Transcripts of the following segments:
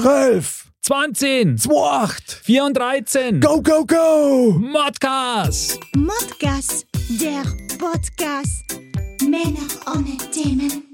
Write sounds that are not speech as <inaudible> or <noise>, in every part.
12, 20, 28, 34, go, go, go! Modcast. Modcast, der Podcast. Männer ohne Themen.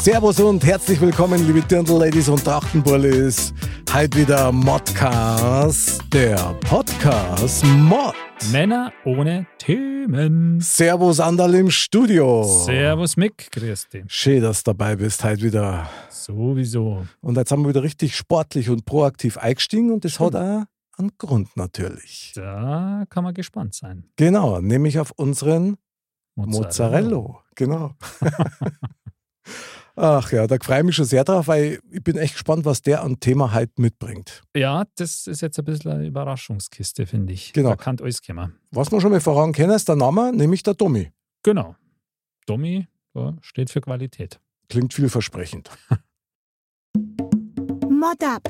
Servus und herzlich willkommen, liebe Dirndl-Ladies und Trachtenbullis. Heute wieder Modcast, der Podcast Mod. Männer ohne Themen. Servus Andal im Studio. Servus Mick, grüß dich. Schön, dass du dabei bist, heute wieder. Sowieso. Und jetzt haben wir wieder richtig sportlich und proaktiv eingestiegen und das hat auch einen Grund natürlich. Da kann man gespannt sein. Genau, nämlich auf unseren Mozzarella. Genau. <laughs> Ach ja, da freue ich mich schon sehr drauf, weil ich bin echt gespannt, was der an Thema heute mitbringt. Ja, das ist jetzt ein bisschen eine Überraschungskiste, finde ich. Genau. Da kann alles kommen. Was wir schon mal voran kennen, ist der Name, nämlich der Tommy. Genau. Ja, steht für Qualität. Klingt vielversprechend. <laughs> Mod ab.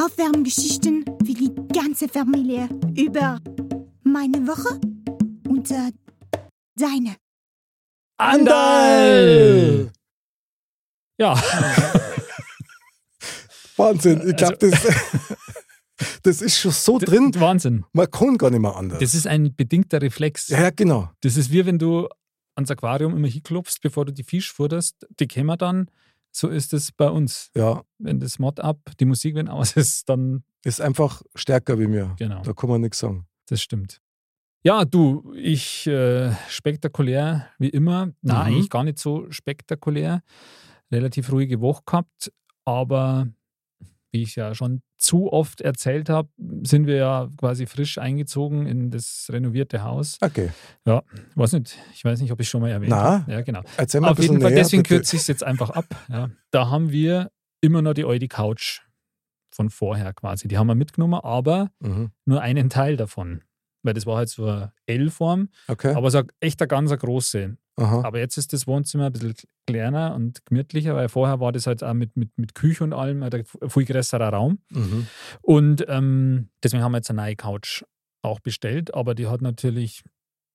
Aufwärmgeschichten für die ganze Familie über meine Woche und äh, deine. Andal! Ja, <laughs> Wahnsinn, ich glaube, das, <laughs> das ist schon so drin, Wahnsinn. man kann gar nicht mehr anders. Das ist ein bedingter Reflex. ja, ja, genau. Das ist wie wenn du ans Aquarium immer hinklopfst, bevor du die Fisch futterst. Die kämen dann. So ist es bei uns. Ja, Wenn das Mod ab, die Musik wenn aus ist, dann ist einfach stärker wie mir. genau. Da kann man nichts sagen. Das stimmt. Ja, du, ich äh, spektakulär wie immer. Na, Mhm. eigentlich gar nicht so spektakulär. Relativ ruhige Woche gehabt, aber wie ich ja schon zu oft erzählt habe, sind wir ja quasi frisch eingezogen in das renovierte Haus. Okay, Weiß nicht, ich weiß nicht, ob ich schon mal erwähnt habe. Ja, genau. erzähl mal Auf jeden Fall, näher. deswegen bitte. kürze ich es jetzt einfach ab. Ja. Da haben wir immer noch die alte Couch von vorher quasi. Die haben wir mitgenommen, aber Mhm. nur einen Teil davon. Weil das war halt so eine L-Form, Okay, aber so echt eine ganz große. aha. Aber jetzt ist das Wohnzimmer ein bisschen kleiner und gemütlicher, weil vorher war das halt auch mit, mit, mit Küche und allem ein viel größerer Raum. Mhm. Und ähm, deswegen haben wir jetzt eine neue Couch auch bestellt, aber die hat natürlich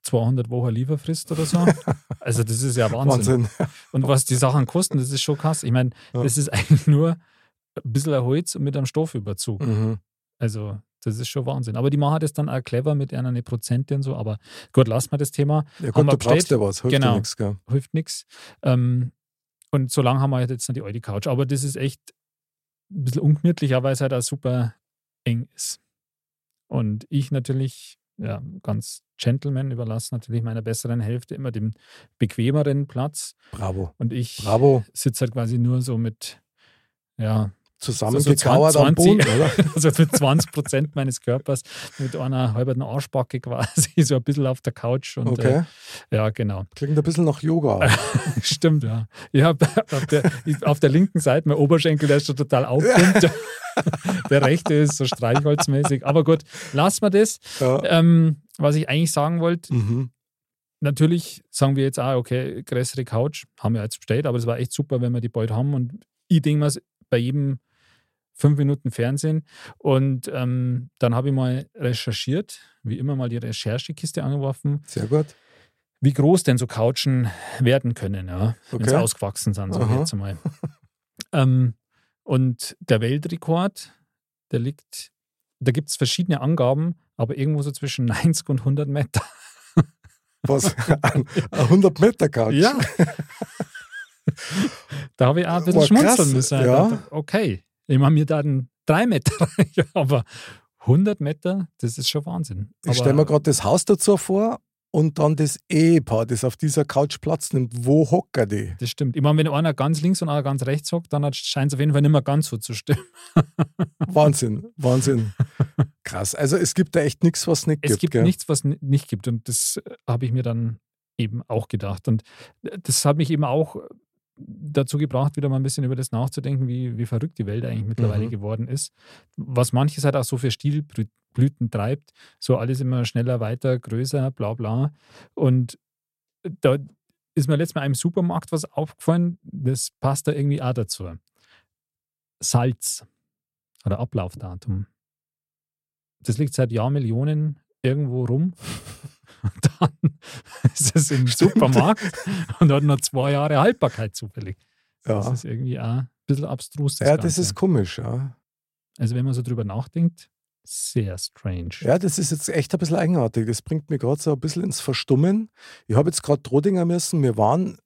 200 Wochen Lieferfrist oder so. <laughs> Also das ist ja Wahnsinn. Wahnsinn. Und was die Sachen kosten, das ist schon krass. Ich meine, Ja. das ist <laughs> eigentlich nur ein bisschen ein Holz mit einem Stoffüberzug. Mhm. Also das ist schon Wahnsinn. Aber die machen das dann auch clever mit einer Prozente und so. Aber gut, lassen wir das Thema. Ja gut, du brauchst ja was, hilft Genau. nichts? Hilft nichts. Ähm, und so lange haben wir halt jetzt noch die alte Couch. Aber das ist echt ein bisschen ungemütlicher, weil es halt auch super eng ist. Und ich natürlich, ja, ganz Gentleman überlasse natürlich meiner besseren Hälfte immer den bequemeren Platz. Bravo. Und ich Bravo. sitze halt quasi nur so mit, ja, Zusammengekauert so am 20 Boden, oder? <laughs> also mit 20 Prozent meines Körpers, mit einer halben Arschbacke quasi, <laughs> so ein bisschen auf der Couch. Und, Okay. Äh, ja, genau. Klingt ein bisschen nach Yoga. <laughs> Stimmt, ja. Ich habe auf auf der linken Seite mein Oberschenkel, der ist schon total aufgepumpt. Der rechte ist so streichholzmäßig. Aber gut, lassen wir das. Ja. Ähm, was ich eigentlich sagen wollte, Mhm. natürlich sagen wir jetzt auch, okay, größere Couch haben wir jetzt bestellt, aber es war echt super, wenn wir die bald haben. Und ich denke mal, bei jedem fünf Minuten Fernsehen. Und ähm, dann habe ich mal recherchiert, wie immer mal die Recherchekiste angeworfen, Sehr gut. wie groß denn so Couchen werden können, ja, wenn sie Okay. ausgewachsen sind, so Aha. jetzt einmal. <laughs> ähm, und der Weltrekord, der liegt, da gibt es verschiedene Angaben, aber irgendwo so zwischen 90 und 100 Meter. Was? <laughs> Ein 100 Meter Couch. Ja. <laughs> da habe ich auch ein bisschen schmunzeln müssen. Ja. Okay, ich mache mir dann drei Meter, <laughs> ja, aber 100 Meter, das ist schon Wahnsinn. Ich Aber- stelle mir gerade das Haus dazu vor und dann das Ehepaar, das auf dieser Couch Platz nimmt. Wo hocker die? Das stimmt. Ich meine, wenn einer ganz links und einer ganz rechts hockt, dann scheint es auf jeden Fall nicht mehr ganz so zu stimmen. <laughs> Wahnsinn, Wahnsinn. Krass. Also es gibt da echt nichts, was nicht Es gibt. gibt gell? nichts, was nicht gibt. Und das äh, habe ich mir dann eben auch gedacht. Und äh, das hat mich eben auch dazu gebracht, wieder mal ein bisschen über das nachzudenken, wie, wie verrückt die Welt eigentlich mittlerweile Mhm. geworden ist. Was manches halt auch so für Stilblüten treibt. So alles immer schneller, weiter, größer, bla bla. Und da ist mir letztes Mal im Supermarkt was aufgefallen, das passt da irgendwie auch dazu. Salz oder Ablaufdatum. Das liegt seit Jahrmillionen irgendwo rum. <laughs> Und <laughs> dann ist es im Stimmt. Supermarkt und hat noch zwei Jahre Haltbarkeit zufällig. Das Ja, ist irgendwie auch ein bisschen abstrus. Das ja das Ganze. ist komisch, ja. Also wenn man so drüber nachdenkt, sehr strange. Ja, das ist jetzt echt ein bisschen eigenartig. Das bringt mich gerade so ein bisschen ins Verstummen. Ich habe jetzt gerade Trodinger müssen. Wir waren,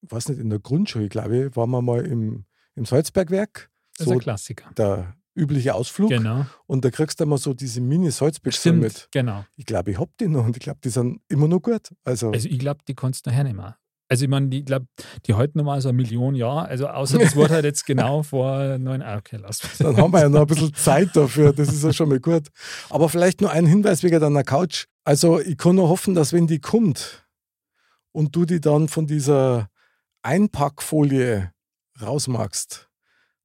ich weiß nicht, in der Grundschule, glaube ich, waren wir mal im, im Salzbergwerk. Das ist So ein Klassiker. der übliche Ausflug. Genau. Und da kriegst du immer so diese Mini-Salzbüchse Stimmt, mit. genau. Ich glaube, ich habe die noch und ich glaube, die sind immer noch gut. Also, Also ich glaube, die kannst du nachher nicht mehr. Also ich meine, die, ich glaube, die halten nochmal so eine Million Jahre. Also außer das Wort halt jetzt genau <laughs> vor neun ah, okay, lass dann haben wir ja noch ein bisschen Zeit dafür. Das ist ja schon mal gut. Aber vielleicht nur ein Hinweis wegen deiner Couch. Also, ich kann nur hoffen, dass wenn die kommt und du die dann von dieser Einpackfolie rausmachst,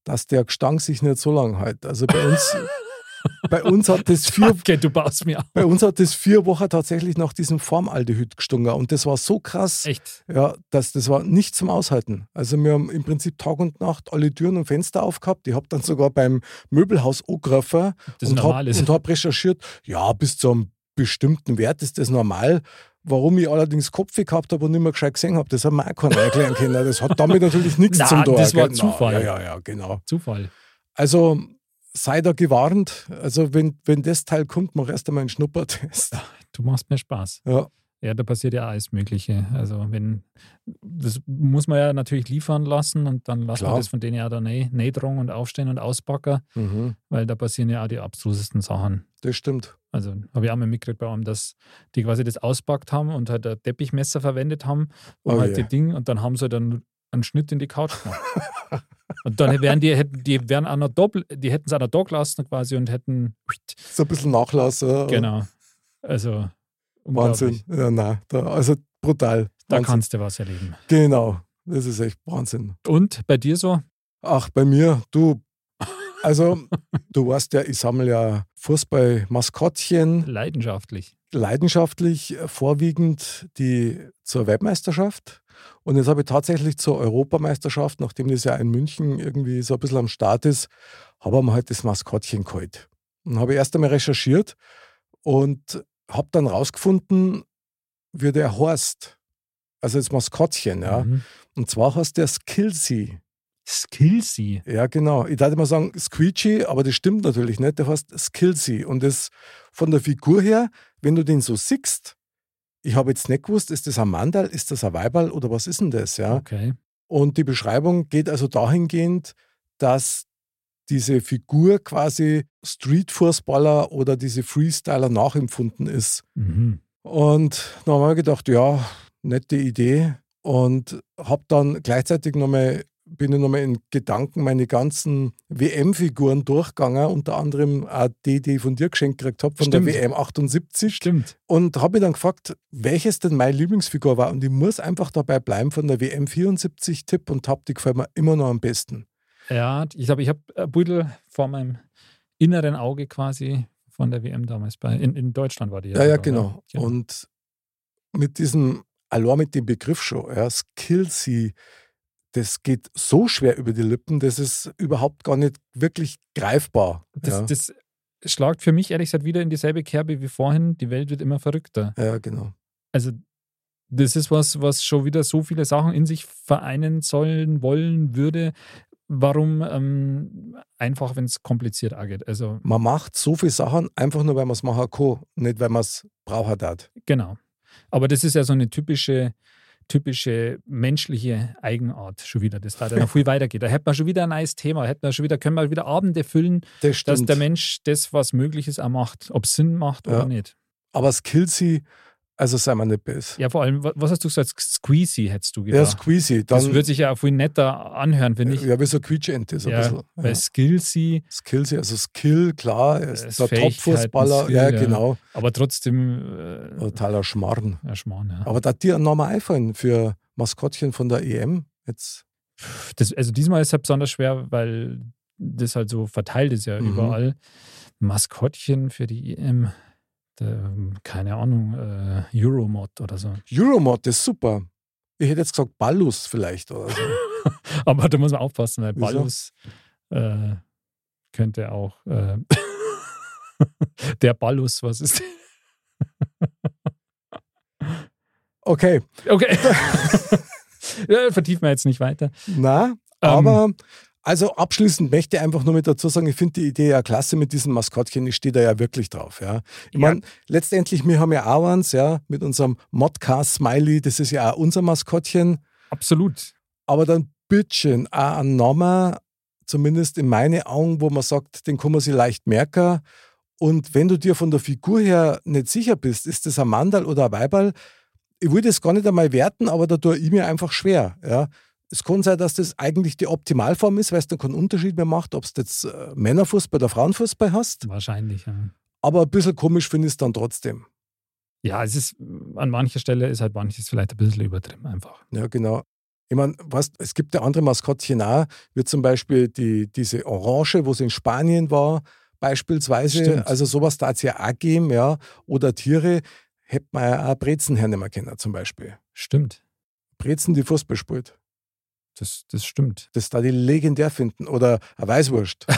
dass der Gestank sich nicht so lang hält. Also bei uns, <laughs> bei uns hat das vier, Okay, du baust mir auf. bei uns hat das vier Wochen tatsächlich nach diesem Formaldehyd gestunken. Und das war so krass. Echt. Ja, das, das war nicht zum Aushalten. Also wir haben im Prinzip Tag und Nacht alle Türen und Fenster aufgehabt. Ich habe dann sogar beim Möbelhaus angegriffen und habe hab recherchiert, ja, bis zu einem bestimmten Wert ist das normal. Warum ich allerdings Kopfweh gehabt habe und nicht mehr gescheit gesehen habe, das hat mir auch keiner erklären können. Das hat damit natürlich <laughs> nichts Na, zum tun. das war gell? Zufall. Ja, ja, ja, genau. Zufall. Also sei da gewarnt. Also wenn, wenn das Teil kommt, mach erst einmal einen Schnuppertest. Du machst mir Spaß. Ja, Ja, da passiert ja alles Mögliche. Also wenn, das muss man ja natürlich liefern lassen und dann lassen Klar. wir das von denen ja da Nähdrung und Aufstehen und Auspacken, mhm. weil da passieren ja auch die abstrusesten Sachen. Das stimmt. Also habe ich auch mal mitgekriegt bei einem, dass die quasi das auspackt haben und halt ein Teppichmesser verwendet haben, um Oh halt je. die Ding und dann haben sie dann einen Schnitt in die Couch gemacht. und dann wären die, hätten, die wären an der Doppel, die hätten es an der Dock lassen quasi und hätten So ein bisschen Nachlass. ja. genau. Also Wahnsinn. Ja, nein, da, also brutal. Da Wahnsinn. kannst du was erleben. Genau, das ist echt Wahnsinn. Und bei dir so? Ach, bei mir, du, also du weißt ja, ich sammle ja Fußball-Maskottchen, Leidenschaftlich. leidenschaftlich, äh, vorwiegend die zur Weltmeisterschaft. Und jetzt habe ich tatsächlich zur Europameisterschaft, nachdem das ja in München irgendwie so ein bisschen am Start ist, habe ich mir halt das Maskottchen geholt. Und habe erst einmal recherchiert und habe dann rausgefunden, wie der heißt. Also das Maskottchen, ja. Mhm. Und zwar heißt der Skillsy. Skillsy. Ja, genau. Ich dachte mal sagen Squeegee, aber das stimmt natürlich nicht. Der heißt Skillsy. Und das von der Figur her, wenn du den so siehst, ich habe jetzt nicht gewusst, ist das ein Mandal, ist das ein Weiberl oder was ist denn das? Ja. Okay. Und die Beschreibung geht also dahingehend, dass diese Figur quasi Street-Fußballer oder diese Freestyler nachempfunden ist. Mhm. Und dann haben wir gedacht, ja, nette Idee. Und habe dann gleichzeitig nochmal, bin ich nochmal in Gedanken meine ganzen WM-Figuren durchgegangen, unter anderem auch die, die ich von dir geschenkt gekriegt habe, von Stimmt. der WM 78. Stimmt. Und habe mich dann gefragt, welches denn meine Lieblingsfigur war. Und ich muss einfach dabei bleiben von der WM 74 Tipp und Tab, die gefällt mir immer noch am besten. Ja, ich glaube, ich habe ein Beutel vor meinem inneren Auge quasi von der WM damals bei. In, in Deutschland war die Ja, ja, sogar, genau. Ja. Und mit diesem, allein mit dem Begriff schon, ja, Skillsy, das geht so schwer über die Lippen, das ist überhaupt gar nicht wirklich greifbar. Das, ja. das schlagt für mich ehrlich gesagt wieder in dieselbe Kerbe wie vorhin. Die Welt wird immer verrückter. ja, genau. Also, das ist was, was schon wieder so viele Sachen in sich vereinen sollen, wollen würde. Warum ähm, einfach, wenn es kompliziert angeht? Also, Man macht so viele Sachen einfach nur, weil man es machen kann, nicht weil man es braucht hat. genau. Aber das ist ja so eine typische, typische menschliche Eigenart schon wieder, das da dann noch viel <laughs> weitergeht. Da hätte man schon wieder ein neues Thema, hätte man schon wieder, können wir wieder Abende füllen, Das dass der Mensch das, was möglich ist, auch macht. Ob es Sinn macht Ja. oder nicht. Aber Skillsy, also sei mal nicht böse. Ja, vor allem, wa- was hast du gesagt? Squeezy hättest du Ja, gedacht. Squeezy. das Dann, würde sich ja auch viel netter anhören, finde ich. ja, wie so Quietschente so ein Ja, bisschen. Bei Ja. Skillsy, Skillsy, also Skill, klar, er Das ist der Fähigkeiten, Top-Fußballer. Ja, ja. genau. aber trotzdem äh, Totaler Schmarrn. ja, Schmarrn, ja. Aber da hat dir ein Name einfallen für Maskottchen von der EM. Jetzt, Das, also diesmal ist es halt besonders schwer, weil das halt so verteilt ist ja Mhm. überall. Maskottchen für die EM, der, keine Ahnung, äh, Euromod oder so. Euromod ist super. Ich hätte jetzt gesagt Ballus vielleicht oder so. <laughs> Aber da muss man aufpassen, weil? Ballus äh, könnte auch äh, <laughs> der Ballus, was ist Okay, Okay. <laughs> ja, vertiefen wir jetzt nicht weiter. na, Aber also abschließend möchte ich einfach nur mit dazu sagen, ich finde die Idee ja klasse mit diesem Maskottchen. Ich stehe da ja wirklich drauf. Ja. Ich Ja. meine, letztendlich, wir haben ja auch eins, ja, mit unserem Modcast Smiley, das ist ja auch unser Maskottchen. Absolut. Aber dann bitteschön auch ein Name, zumindest in meinen Augen, wo man sagt, den kann man sich leicht merken. Und wenn du dir von der Figur her nicht sicher bist, ist das ein Mandal oder ein Weiberl, ich will das gar nicht einmal werten, aber da tue ich mir einfach schwer. Ja. Es kann sein, dass das eigentlich die Optimalform ist, weil es dann keinen Unterschied mehr macht, ob du jetzt äh, Männerfußball oder Frauenfußball hast. Wahrscheinlich, ja. Aber ein bisschen komisch finde ich es dann trotzdem. Ja, es ist, an mancher Stelle ist halt manches vielleicht ein bisschen übertrieben einfach. Ja, genau. Ich meine, weißt, es gibt ja andere Maskottchen auch, wie zum Beispiel die, diese Orange, wo es in Spanien war, beispielsweise. Stimmt. Also sowas da es ja auch geben, ja. Oder Tiere, hätte man ja auch Brezen hernehmen können, zum Beispiel. Stimmt. Brezen, die Fußball spielt. Das, das stimmt. Das da die legendär finden. Oder eine Weißwurst. <laughs>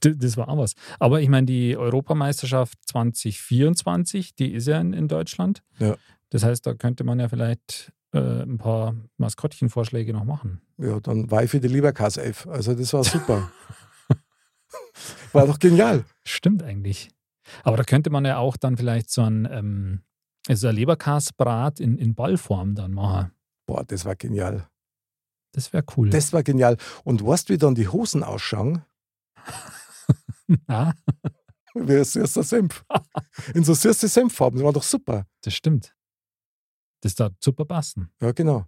Das war auch was. Aber ich meine, die Europameisterschaft 2024, die ist ja in, in Deutschland. Ja. Das heißt, da könnte man ja vielleicht äh, ein paar Maskottchenvorschläge noch machen. ja, dann war ich für die Leberkass-Elf. Also das war super. <laughs> war doch genial. Stimmt eigentlich. Aber da könnte man ja auch dann vielleicht so ein, ähm, also ein Leberkasbrat in, in Ballform dann machen. Boah, das war genial. Das wäre cool. Das war genial. Und weißt du, wie dann die Hosen ausschauen? <laughs> ja, Wie ein süßer Senf. In so süße Senffarben. Das war doch super. das stimmt. Das da super passen. Ja, genau.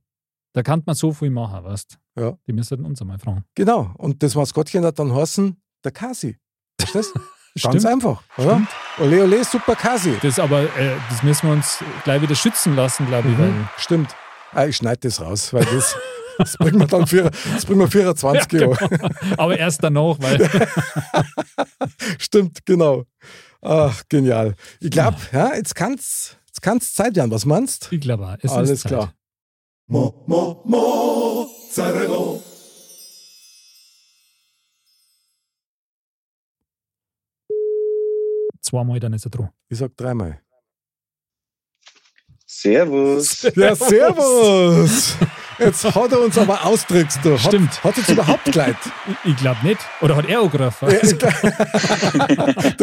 Da kann man so viel machen, weißt Ja. Die müssten uns einmal fragen. Genau. Und das Maskottchen hat dann heißen, der Kasi. Verstehst <laughs> du? Ganz Stimmt. einfach, oder? Ole, ole, super Kasi. Das aber, äh, das müssen wir uns gleich wieder schützen lassen, glaube ich, Mhm. Stimmt. Ah, ich schneide das raus, weil das, <laughs> das bringen wir dann für, das bringen wir 24 Ja, Jahre. Aber erst danach, weil <laughs> Stimmt, genau. Ach, genial. Ich glaube, ja, jetzt kann es jetzt kann's Zeit werden. Was meinst ich glaube, es Alles ist Zeit. klar. Mo, mo, Mozzarella. Zweimal dann ist er dran. Ich sag dreimal. Servus. Ja, servus. <laughs> Jetzt hat er uns aber austrickst du. Hat, Stimmt. Hat jetzt überhaupt geleit. <laughs> Ich, ich glaube nicht. Oder hat er auch ich glaub- <laughs>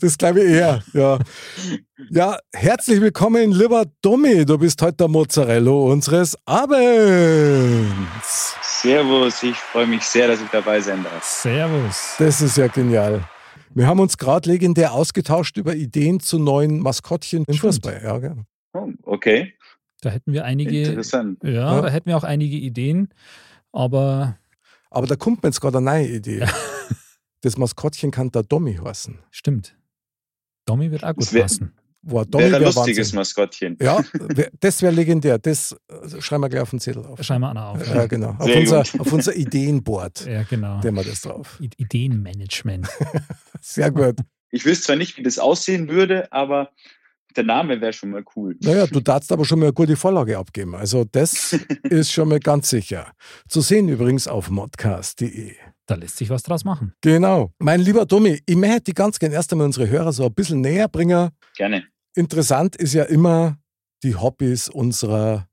das glaube ich eher, ja. Ja, herzlich willkommen, lieber Domi. Du bist heute der Mozzarella unseres Abends. Servus. Ich freue mich sehr, dass ich dabei sein darf. Servus. Das ist ja genial. Wir haben uns gerade legendär ausgetauscht über Ideen zu neuen Maskottchen im. Fußball. Ja. Oh, okay. Da hätten wir einige, Interessant. ja, Ja. da hätten wir auch einige Ideen. Aber Aber da kommt mir jetzt gerade eine neue Idee. Das Maskottchen kann der Dommi heißen. stimmt. Domi wird auch gut Das wär- passen. Boah, Wäre ein lustiges Wahnsinn. Maskottchen. Ja, <laughs> wär- das wäre legendär. Das äh, schreiben wir gleich auf den Zettel auf. Schreiben wir auch noch auf. Ja, genau. Auf unser, auf unser Ideenboard. Ja, genau. Nehmen wir das drauf. I- Ideenmanagement. <laughs> Sehr gut. Ich wüsste zwar nicht, wie das aussehen würde, aber der Name wäre schon mal cool. Naja, du darfst aber schon mal eine gute Vorlage abgeben. Also das <laughs> ist schon mal ganz sicher. Zu sehen übrigens auf modcast.de. Da lässt sich was draus machen. Genau. Mein lieber Tommy, ich möchte die ganz gerne erst einmal unsere Hörer so ein bisschen näher bringen. Gerne. Interessant ist ja immer die Hobbys unserer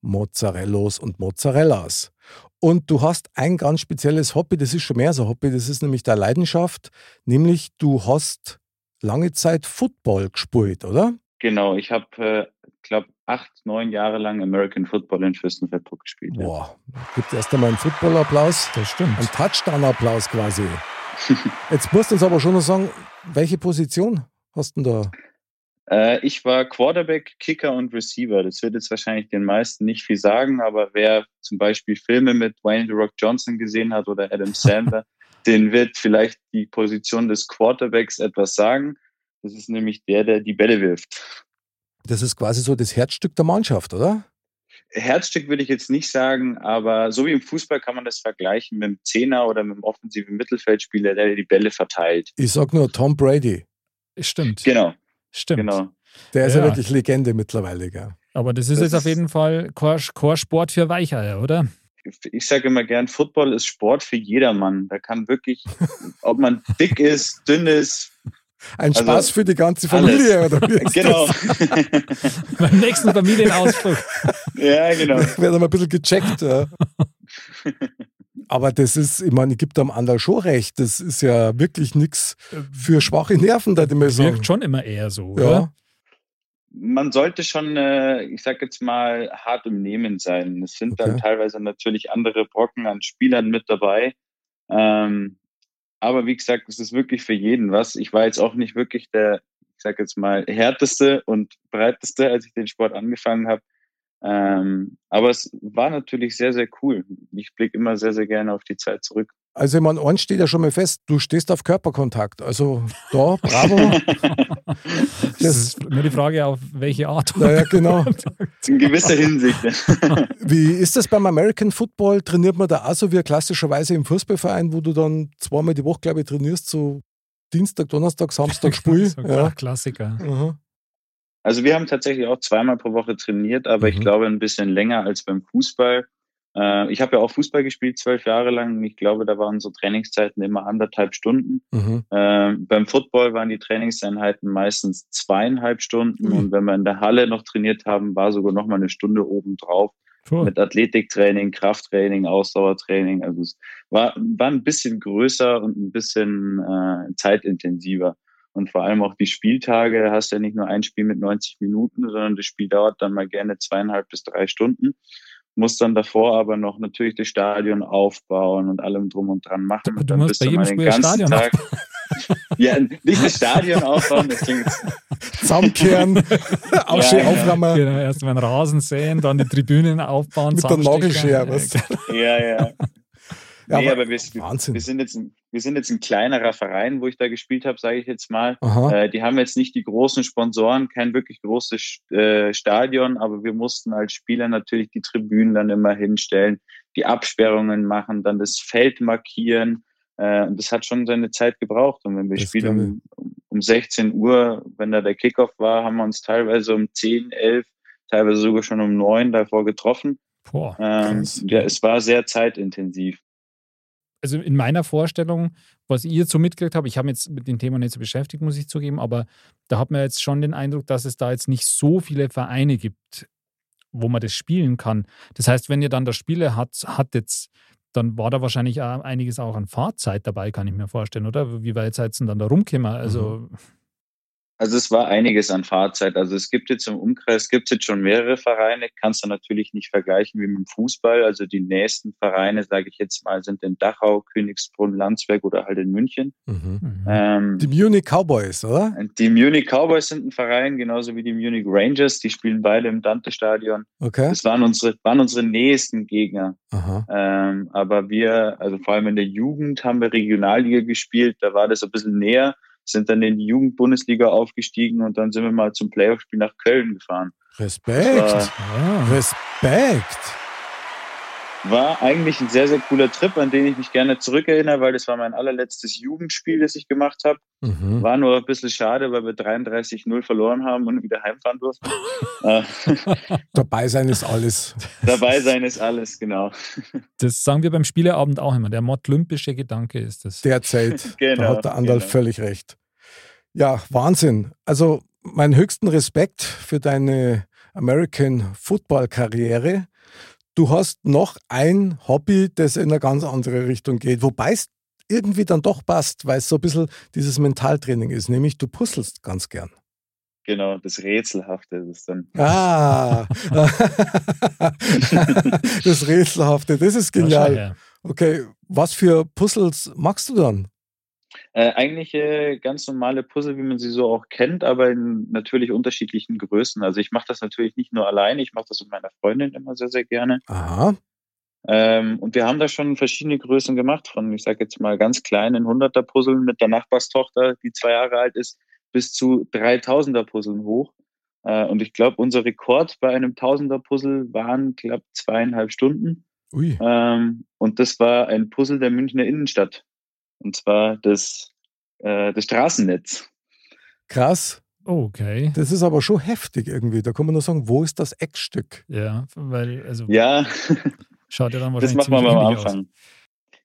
Mozzarellos und Mozzarellas. Und du hast ein ganz spezielles Hobby, das ist schon mehr so ein Hobby, das ist nämlich deine Leidenschaft, nämlich du hast lange Zeit Football gespielt, oder? Genau. Ich habe, äh, glaube acht, neun Jahre lang American Football in Fürstenfeldbruck gespielt. Ja. Boah, gibt erst einmal einen Football-Applaus, Das stimmt. einen Touchdown-Applaus quasi. <laughs> Jetzt musst du uns aber schon noch sagen, welche Position hast du denn da? Äh, ich war Quarterback, Kicker und Receiver. Das wird jetzt wahrscheinlich den meisten nicht viel sagen, aber wer zum Beispiel Filme mit Wayne The Rock Johnson gesehen hat oder Adam <laughs> Sandler, den wird vielleicht die Position des Quarterbacks etwas sagen. Das ist nämlich der, der die Bälle wirft. Das ist quasi so das Herzstück der Mannschaft, oder? Herzstück würde ich jetzt nicht sagen, aber so wie im Fußball kann man das vergleichen mit dem Zehner oder mit dem offensiven Mittelfeldspieler, der die Bälle verteilt. Ich sag nur Tom Brady. Stimmt. Genau, Stimmt. genau. Der ist ja, Ja. wirklich Legende mittlerweile, gell? Aber das ist Das jetzt auf jeden Fall kein kein Sport für Weicheier, oder? Ich sage immer gern, Football ist Sport für jedermann. Da kann wirklich, ob man dick ist, dünn ist, Ein Also, Spaß für die ganze Familie, oder wie ist genau. <laughs> Beim nächsten Familienausflug. ja, genau. <laughs> Wird einmal ein bisschen gecheckt. Ja. Aber das ist, ich meine, ich gebe dem Andal schon recht. Das ist ja wirklich nichts für schwache Nerven, da die mir sagen. Wirkt schon immer eher so, Ja. oder? Man sollte schon, äh, ich sag jetzt mal, hart im Nehmen sein. Es sind dann Okay. teilweise natürlich andere Brocken an Spielern mit dabei. Ähm, aber wie gesagt, es ist wirklich für jeden was. Ich war jetzt auch nicht wirklich der, ich sag jetzt mal, härteste und breiteste, als ich den Sport angefangen habe. Ähm, aber es war natürlich sehr, sehr cool. Ich blicke immer sehr, sehr gerne auf die Zeit zurück. Also, ich meine, eins steht ja schon mal fest, du stehst auf Körperkontakt. Also, da, bravo. <laughs> Das ist nur die Frage, auf welche Art. naja, genau. In gewisser Hinsicht. <laughs> Wie ist das beim American Football? Trainiert man da auch so wie klassischerweise im Fußballverein, wo du dann zweimal die Woche, glaube ich, trainierst, so Dienstag, Donnerstag, Samstag <laughs> Spiel? So ja. Klassiker. Aha. Also wir haben tatsächlich auch zweimal pro Woche trainiert, aber ich Mhm. glaube ein bisschen länger als beim Fußball. Äh, ich habe ja auch Fußball gespielt, zwölf Jahre lang. Ich glaube, da waren so Trainingszeiten immer anderthalb Stunden. Mhm. Äh, beim Football waren die Trainingseinheiten meistens zweieinhalb Stunden. Mhm. Und wenn wir in der Halle noch trainiert haben, war sogar noch mal eine Stunde obendrauf Puh. mit Athletiktraining, Krafttraining, Ausdauertraining. Also es war, war ein bisschen größer und ein bisschen äh, zeitintensiver. Und vor allem auch die Spieltage, da hast du ja nicht nur ein Spiel mit 90 Minuten, sondern das Spiel dauert dann mal gerne zweieinhalb bis drei Stunden. Muss dann davor aber noch natürlich das Stadion aufbauen und allem drum und dran machen. Du Und dann musst bist bei du jedem mal den Spiel ein ganzen Stadion Tag. Ja, nicht das Stadion aufbauen, das klingt Zusammenkehren, auch schön genau. aufräumen. Genau, erst mal einen Rasen säen, dann die Tribünen aufbauen. Mit der zusammenstecken. Nagelschere, was? Ja, ja. Ja, nee, aber aber, wir, wir, sind jetzt ein, wir sind jetzt ein kleinerer Verein, wo ich da gespielt habe, sage ich jetzt mal. Äh, die haben jetzt nicht die großen Sponsoren, kein wirklich großes äh, Stadion, aber wir mussten als Spieler natürlich die Tribünen dann immer hinstellen, die Absperrungen machen, dann das Feld markieren. Äh, und das hat schon seine Zeit gebraucht. Und wenn wir Das spielen um, um 16 Uhr, wenn da der Kickoff war, haben wir uns teilweise um 10, 11, teilweise sogar schon um 9 davor getroffen. Boah. Ähm, ja, es war sehr zeitintensiv. Also in meiner Vorstellung, was ich jetzt so mitgekriegt habe, ich habe mich jetzt mit dem Thema nicht so beschäftigt, muss ich zugeben, aber da hat man jetzt schon den Eindruck, dass es da jetzt nicht so viele Vereine gibt, wo man das spielen kann. Das heißt, wenn ihr dann das Spiele hat, hattet, dann war da wahrscheinlich einiges auch an Fahrzeit dabei, kann ich mir vorstellen, oder? Wie weit seid ihr denn dann da rumgekommen? Also, Also es war einiges an Fahrzeit. Also es gibt jetzt im Umkreis, gibt es jetzt schon mehrere Vereine, kannst du natürlich nicht vergleichen wie mit dem Fußball. Also die nächsten Vereine, sage ich jetzt mal, sind in Dachau, Königsbrunn, Landsberg oder halt in München. Mhm. mhm. Ähm, Die Munich Cowboys, oder? die Munich Cowboys sind ein Verein, genauso wie die Munich Rangers. Die spielen beide im Dante-Stadion. Okay. Das waren unsere, waren unsere nächsten Gegner. Ähm, aber wir, also vor allem in der Jugend haben wir Regionalliga gespielt, da war das ein bisschen näher, sind dann in die Jugendbundesliga aufgestiegen und dann sind wir mal zum Playoff-Spiel nach Köln gefahren. Respekt. ah, Respekt. War eigentlich ein sehr, sehr cooler Trip, an den ich mich gerne zurückerinnere, weil das war mein allerletztes Jugendspiel, das ich gemacht habe. Mhm. War nur ein bisschen schade, weil wir 33-0 verloren haben und wieder heimfahren durften. <laughs> Äh, <laughs> Dabei sein ist alles. Dabei sein ist alles, genau. <laughs> das sagen wir beim Spieleabend auch immer. Der modlympische Gedanke ist das. Der zählt. da Genau, hat der Andal genau. völlig recht. Ja, Wahnsinn. Also meinen höchsten Respekt für deine American Football Karriere. Du hast noch ein Hobby, das in eine ganz andere Richtung geht, wobei es irgendwie dann doch passt, weil es so ein bisschen dieses Mentaltraining ist, nämlich du puzzelst ganz gern. Genau, das Rätselhafte ist es dann. Ah, <laughs> das Rätselhafte, das ist genial. Okay, was für Puzzles magst du dann? Äh, eigentlich äh, ganz normale Puzzle, wie man sie so auch kennt, aber in natürlich unterschiedlichen Größen. Also ich mache das natürlich nicht nur alleine, ich mache das mit meiner Freundin immer sehr, sehr gerne. Aha, Ähm, und wir haben da schon verschiedene Größen gemacht, von ich sage jetzt mal ganz kleinen 100er Puzzeln mit der Nachbarstochter, die zwei Jahre alt ist, bis zu 3000er Puzzeln hoch. Äh, und ich glaube, unser Rekord bei einem 1000er Puzzle waren knapp zweieinhalb Stunden. ui. Ähm, und das war ein Puzzle der Münchner Innenstadt. Und zwar das, äh, das Straßennetz. Krass. Okay. Das ist aber schon heftig irgendwie. Da kann man nur sagen, wo ist das Eckstück? Ja, weil, also Ja, <laughs> schaut ja dann das wahrscheinlich machen wir mal am aus. Anfang.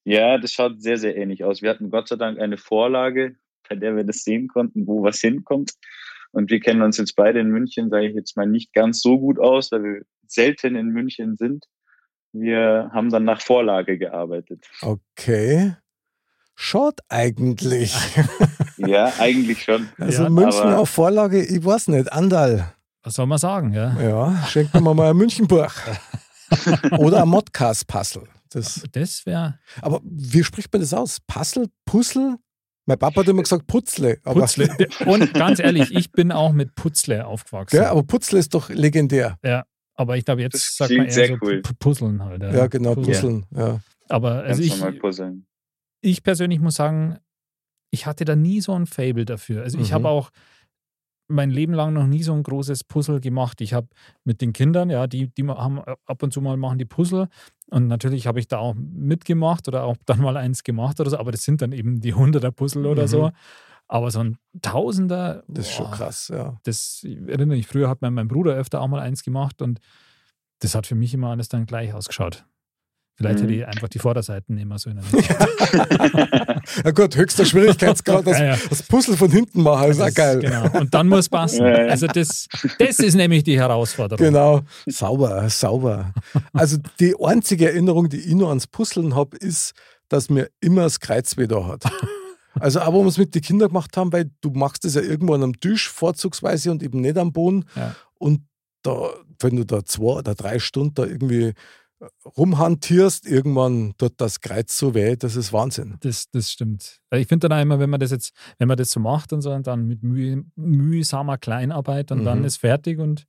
Ja, das schaut sehr, sehr ähnlich aus. Wir hatten Gott sei Dank eine Vorlage, bei der wir das sehen konnten, wo was hinkommt. Und wir kennen uns jetzt beide in München, sage ich jetzt mal, nicht ganz so gut aus, weil wir selten in München sind. Wir haben dann nach Vorlage gearbeitet. Okay. Schaut eigentlich. <laughs> Ja, eigentlich schon. Also Ja, München auf Vorlage, ich weiß nicht, Andal. Was soll man sagen, ja? Ja, schenken wir mal ein Münchenbuch. <laughs> Oder ein Modcast-Puzzle. Das, Das wäre aber wie spricht man das aus? Puzzle? Puzzle? Mein Papa hat immer gesagt Putzle. Aber, Putzle. Und ganz ehrlich, ich bin auch mit Putzle aufgewachsen. Gell, aber Putzle ist doch legendär. Ja, aber ich glaube, jetzt Das sagt man eher sehr so cool. Pu- Puzzeln halt. Ja, genau, Puzzeln. Ja. Aber also Ganz ich. Ich persönlich muss sagen, ich hatte da nie so ein Fable dafür. Also ich Mhm. habe auch mein Leben lang noch nie so ein großes Puzzle gemacht. Ich habe mit den Kindern, ja, die, die haben ab und zu mal machen die Puzzle und natürlich habe ich da auch mitgemacht oder auch dann mal eins gemacht oder so, aber das sind dann eben die hunderter Puzzle oder Mhm. so. Aber so ein Tausender, Das ist schon boah, krass, ja. das ich erinnere mich, früher hat mein, mein Bruder öfter auch mal eins gemacht und das hat für mich immer alles dann gleich ausgeschaut. Vielleicht Mhm. hätte ich einfach die Vorderseiten nehmen sollen. <laughs> Na gut, höchster Schwierigkeitsgrad, das, Ja, ja. das Puzzle von hinten machen, ist auch Das- geil. Genau. Und dann muss passen. Ja, ja. Also das, das ist nämlich die Herausforderung. Genau, sauber, sauber. Also die einzige Erinnerung, die ich noch ans Puzzeln habe, ist, dass mir immer das Kreuzweh da hat. Also auch, wo wir es mit den Kindern gemacht haben, weil du machst das ja irgendwo an einem Tisch vorzugsweise und eben nicht am Boden. Ja. Und da, wenn du da zwei oder drei Stunden da irgendwie rumhantierst, irgendwann tut das Kreuz so weh, das ist Wahnsinn. Das, das stimmt. Ich finde dann auch immer, wenn man das jetzt, wenn man das so macht und so, und dann mit müh, mühsamer Kleinarbeit und dann Mhm. ist fertig und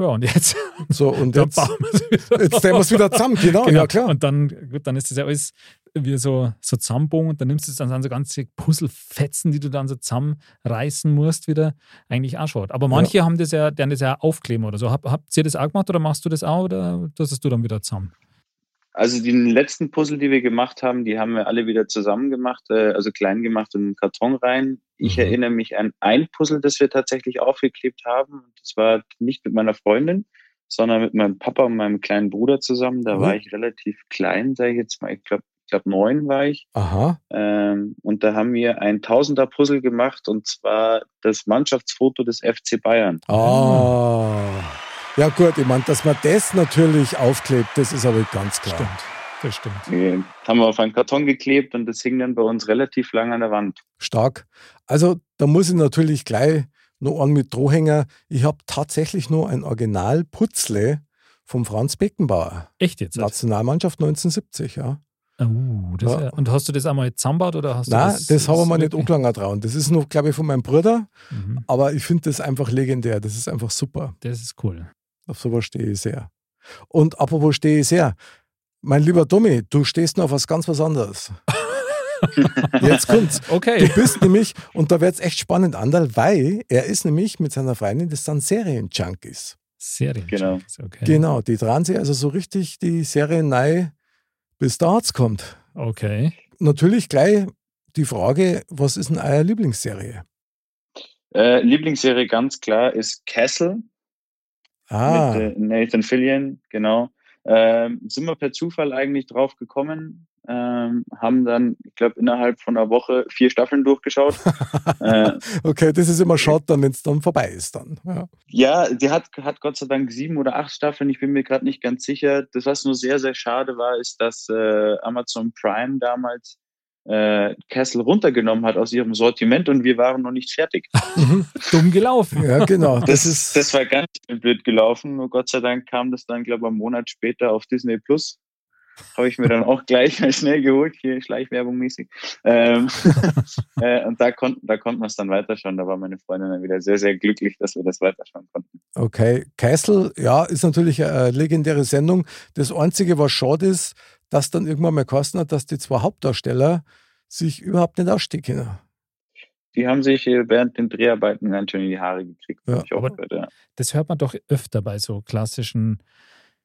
ja, und jetzt, <laughs> So, und <laughs> jetzt, bauen wir es wieder. <laughs> jetzt wir es wieder zusammen, genau, Genau. ja klar. Und dann, gut, dann ist das ja alles wie so, so zusammenbogen und dann nimmst du dann, dann so ganze Puzzlefetzen, die du dann so zusammenreißen musst, wieder eigentlich auch schon. Aber manche haben das ja, deren das ja aufkleben oder so. Hab, habt ihr das auch gemacht oder machst du das auch oder das hast du dann wieder zusammen? Also die letzten Puzzle, die wir gemacht haben, die haben wir alle wieder zusammen gemacht, äh, also klein gemacht und in den Karton rein. Ich Mhm. erinnere mich an ein Puzzle, das wir tatsächlich aufgeklebt haben. Das war nicht mit meiner Freundin, sondern mit meinem Papa und meinem kleinen Bruder zusammen. Da Mhm. war ich relativ klein, sage ich jetzt mal. Ich glaube, ich glaube neun war ich. Aha, Ähm, und da haben wir ein Tausender-Puzzle gemacht und zwar das Mannschaftsfoto des FC Bayern. Ah. Ja gut, ich meine, dass man das natürlich aufklebt, das ist aber ganz klar. Stimmt. Das stimmt. Die haben wir auf einen Karton geklebt und das hing dann bei uns relativ lang an der Wand. Stark. Also da muss ich natürlich gleich noch an mit Drohhänger. Ich habe tatsächlich nur ein Original Putzle vom Franz Beckenbauer. Echt jetzt? Nationalmannschaft 1970, ja. Das Ja. Und hast du das einmal zusammengebaut oder hast Nein, du das, das? haben wir nicht wirklich- angelangt trauen. Das ist noch, glaube ich, von meinem Bruder, Mhm. aber ich finde das einfach legendär. Das ist einfach super. Das ist cool. Auf sowas stehe ich sehr. Und apropos stehe ich sehr. Mein lieber Tommy, du stehst noch auf was ganz was anderes. <laughs> <laughs> Jetzt kommt's. Du Okay. bist nämlich, und da wird's echt spannend, Andal, weil er ist nämlich mit seiner Freundin, das sind Serien-Junkies. Serien. Genau. Okay. Genau, die dran sich also so richtig die Serien neu, bis da hat's kommt. Okay. Natürlich gleich die Frage, was ist denn eure Lieblingsserie? Äh, Lieblingsserie ganz klar ist Castle Ah, mit äh, Nathan Fillion, genau. Ähm, sind wir per Zufall eigentlich drauf gekommen, ähm, haben dann, ich glaube, innerhalb von einer Woche vier Staffeln durchgeschaut. <laughs> äh, okay, das ist immer schade, dann, wenn es dann vorbei ist dann. Ja. ja, die hat, hat Gott sei Dank sieben oder acht Staffeln, ich bin mir gerade nicht ganz sicher. Das, was nur sehr, sehr schade war, ist, dass äh, Amazon Prime damals äh, Castle runtergenommen hat aus ihrem Sortiment und wir waren noch nicht fertig. Mhm. Dumm gelaufen. ja, genau. Das, Das ist, das war ganz blöd gelaufen. Nur Gott sei Dank kam das dann, glaube ich, einen Monat später auf Disney Plus. Habe ich mir dann auch gleich mal schnell geholt, hier Schleichwerbung mäßig. Ähm, <laughs> äh, und da konnten da konnten wir es dann weiterschauen. Da war meine Freundin dann wieder sehr, sehr glücklich, dass wir das weiterschauen konnten. Okay, Castle, ja, ist natürlich eine legendäre Sendung. Das Einzige, was schade ist, dass dann irgendwann mal kosten hat, dass die zwei Hauptdarsteller sich überhaupt nicht ausstehen können. Die haben sich äh, während den Dreharbeiten ganz schön in die Haare gekriegt. Ja, hab ich auch aber- gehört, ja. Das hört man doch öfter bei so klassischen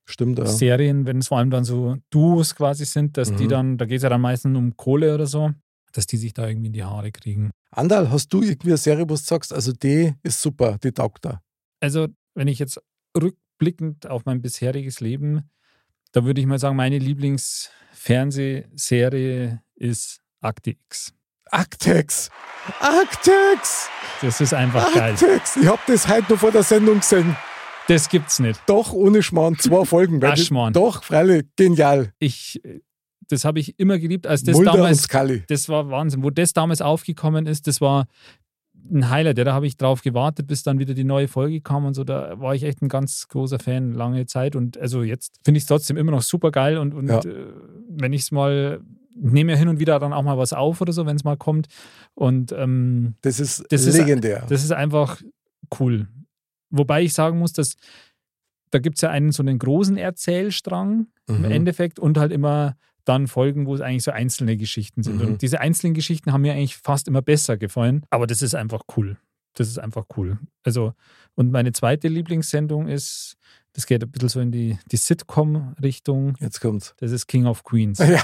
Stimmt, ja. Serien, wenn es vor allem dann so Duos quasi sind, dass die Mhm. dann, da geht es ja dann meistens um Kohle oder so, dass die sich da irgendwie in die Haare kriegen. Andal, hast du irgendwie eine Serie, wo du sagst, also die ist super, die taugt da? Also, wenn ich jetzt rückblickend auf mein bisheriges Leben, da würde ich mal sagen, meine Lieblingsfernsehserie ist Akte X. Actex! Actex! Das ist einfach geil. Actex! Ich hab das heute noch vor der Sendung gesehen. Das gibt's nicht. Doch, ohne Schmarrn, zwei Folgen. <laughs> Ach, Schmarrn. Doch, freilich, genial. Ich, das habe ich immer geliebt, als das Mulder und damals Scully. das war Wahnsinn. Wo das damals aufgekommen ist, das war ein Highlight. Ja, da habe ich drauf gewartet, bis dann wieder die neue Folge kam und so. Da war ich echt ein ganz großer Fan lange Zeit. Und also jetzt finde ich es trotzdem immer noch super geil. Und, und Ja. äh, wenn ich es mal, ich nehme ja hin und wieder dann auch mal was auf oder so, wenn es mal kommt. Und ähm, Das ist Das ist- legendär. das ist einfach cool. Wobei ich sagen muss, dass da gibt es ja einen so einen großen Erzählstrang im Mhm. Endeffekt und halt immer dann Folgen, wo es eigentlich so einzelne Geschichten sind. Mhm. Und diese einzelnen Geschichten haben mir eigentlich fast immer besser gefallen. Aber das ist einfach cool. Das ist einfach cool. Also, und meine zweite Lieblingssendung ist, das geht ein bisschen so in die, die Sitcom-Richtung. Jetzt kommt's. Das ist King of Queens. <laughs> Ja,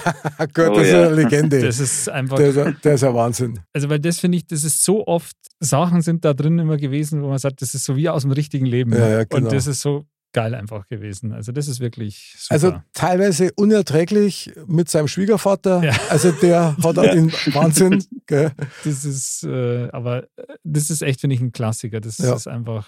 Gott, Oh das ist ja. eine Legende. Das ist einfach Der, ist ja- der ist ja Wahnsinn. also, weil das finde ich, das ist so oft, Sachen sind da drin immer gewesen, wo man sagt, das ist so wie aus dem richtigen Leben. Ja, ja, genau. Und das ist so geil einfach gewesen. Also, das ist wirklich super. Also teilweise unerträglich mit seinem Schwiegervater. Ja. Also der hat einen Wahnsinn. Gell? das ist, äh, aber äh, das ist echt, finde ich, ein Klassiker. Das Ja. ist einfach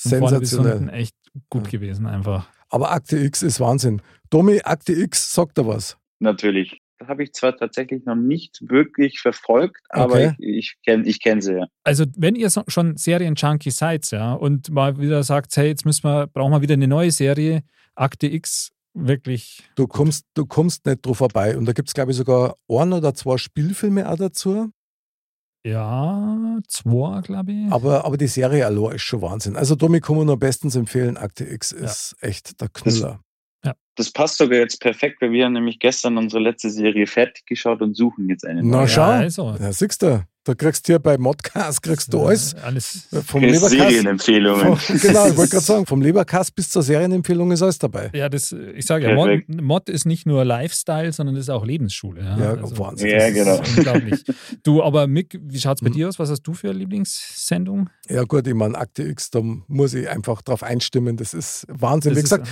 Sensationell. echt gut Ja. gewesen, einfach. Aber Akte X ist Wahnsinn. Domi, Akte X, sagt er was? Natürlich. Das habe ich zwar tatsächlich noch nicht wirklich verfolgt, aber Okay. ich, ich kenne ich kenn sie ja. Also, wenn ihr so, schon Serien-Junkie seid, ja, und mal wieder sagt, hey, jetzt müssen wir, brauchen wir wieder eine neue Serie, Akte X, wirklich Du kommst, du kommst nicht drauf vorbei. Und da gibt es, glaube ich, sogar ein oder zwei Spielfilme auch dazu. Ja, zwei, glaube ich. Aber, aber die Serie allein ist schon Wahnsinn. Also Domi kann man nur bestens empfehlen. Akte X ist echt der Knüller. Das passt sogar jetzt perfekt, weil wir haben nämlich gestern unsere letzte Serie fertig geschaut und suchen jetzt eine Na, schau. Ja, also, Ja, siehst du, da kriegst du hier bei Modcast kriegst du alles. alles. Vom Für Leberkass. Serienempfehlungen. Vom, <laughs> genau, ich wollte gerade sagen, vom Leberkass bis zur Serienempfehlung ist alles dabei. Ja, das, ich sage ja, Mod. Mod ist nicht nur Lifestyle, sondern ist auch Lebensschule. Ja, Ja, also, Wahnsinn. Ja, genau. Unglaublich. <laughs> Du, aber Mick, wie schaut es bei Hm. dir aus? Was hast du für eine Lieblingssendung? Ja gut, ich meine, Akte X, da muss ich einfach drauf einstimmen. Das ist Wahnsinn. Das Wie ist- gesagt,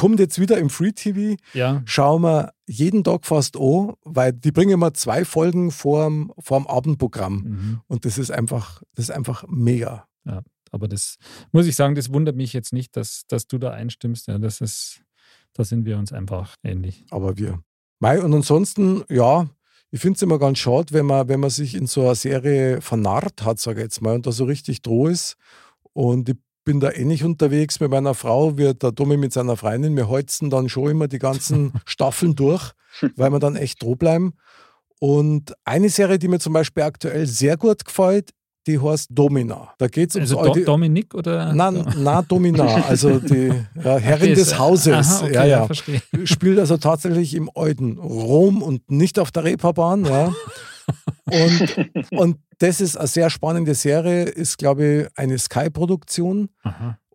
kommt jetzt wieder im Free TV. Ja, Schauen wir jeden Tag fast an, weil die bringen immer zwei Folgen vorm, vorm Abendprogramm. mhm. Und das ist einfach, das ist einfach mega. aber das muss ich sagen, das wundert mich jetzt nicht, dass, dass du da einstimmst. Ja, das ist, da sind wir uns einfach ähnlich. Aber wir. Mei, und ansonsten, ja, ich finde es immer ganz schade, wenn man, wenn man sich in so einer Serie vernarrt hat, sage ich jetzt mal, und da so richtig droh ist. Und ich bin da ähnlich unterwegs mit meiner Frau, wie der Tommy mit seiner Freundin. Wir holzen dann schon immer die ganzen <laughs> Staffeln durch, weil wir dann echt droh bleiben. Und eine Serie, die mir zum Beispiel aktuell sehr gut gefällt, die heißt Domina. Da geht es ums Also Do Dominik oder? Nein, na, Domina, <laughs> also die ja, Herrin Das- des Hauses. Aha, okay, ja, ja. verstehe. Spielt also tatsächlich im alten Rom und nicht auf der Reeperbahn. Ja. <laughs> Und, <laughs> und das ist eine sehr spannende Serie, ist, glaube ich, eine Sky-Produktion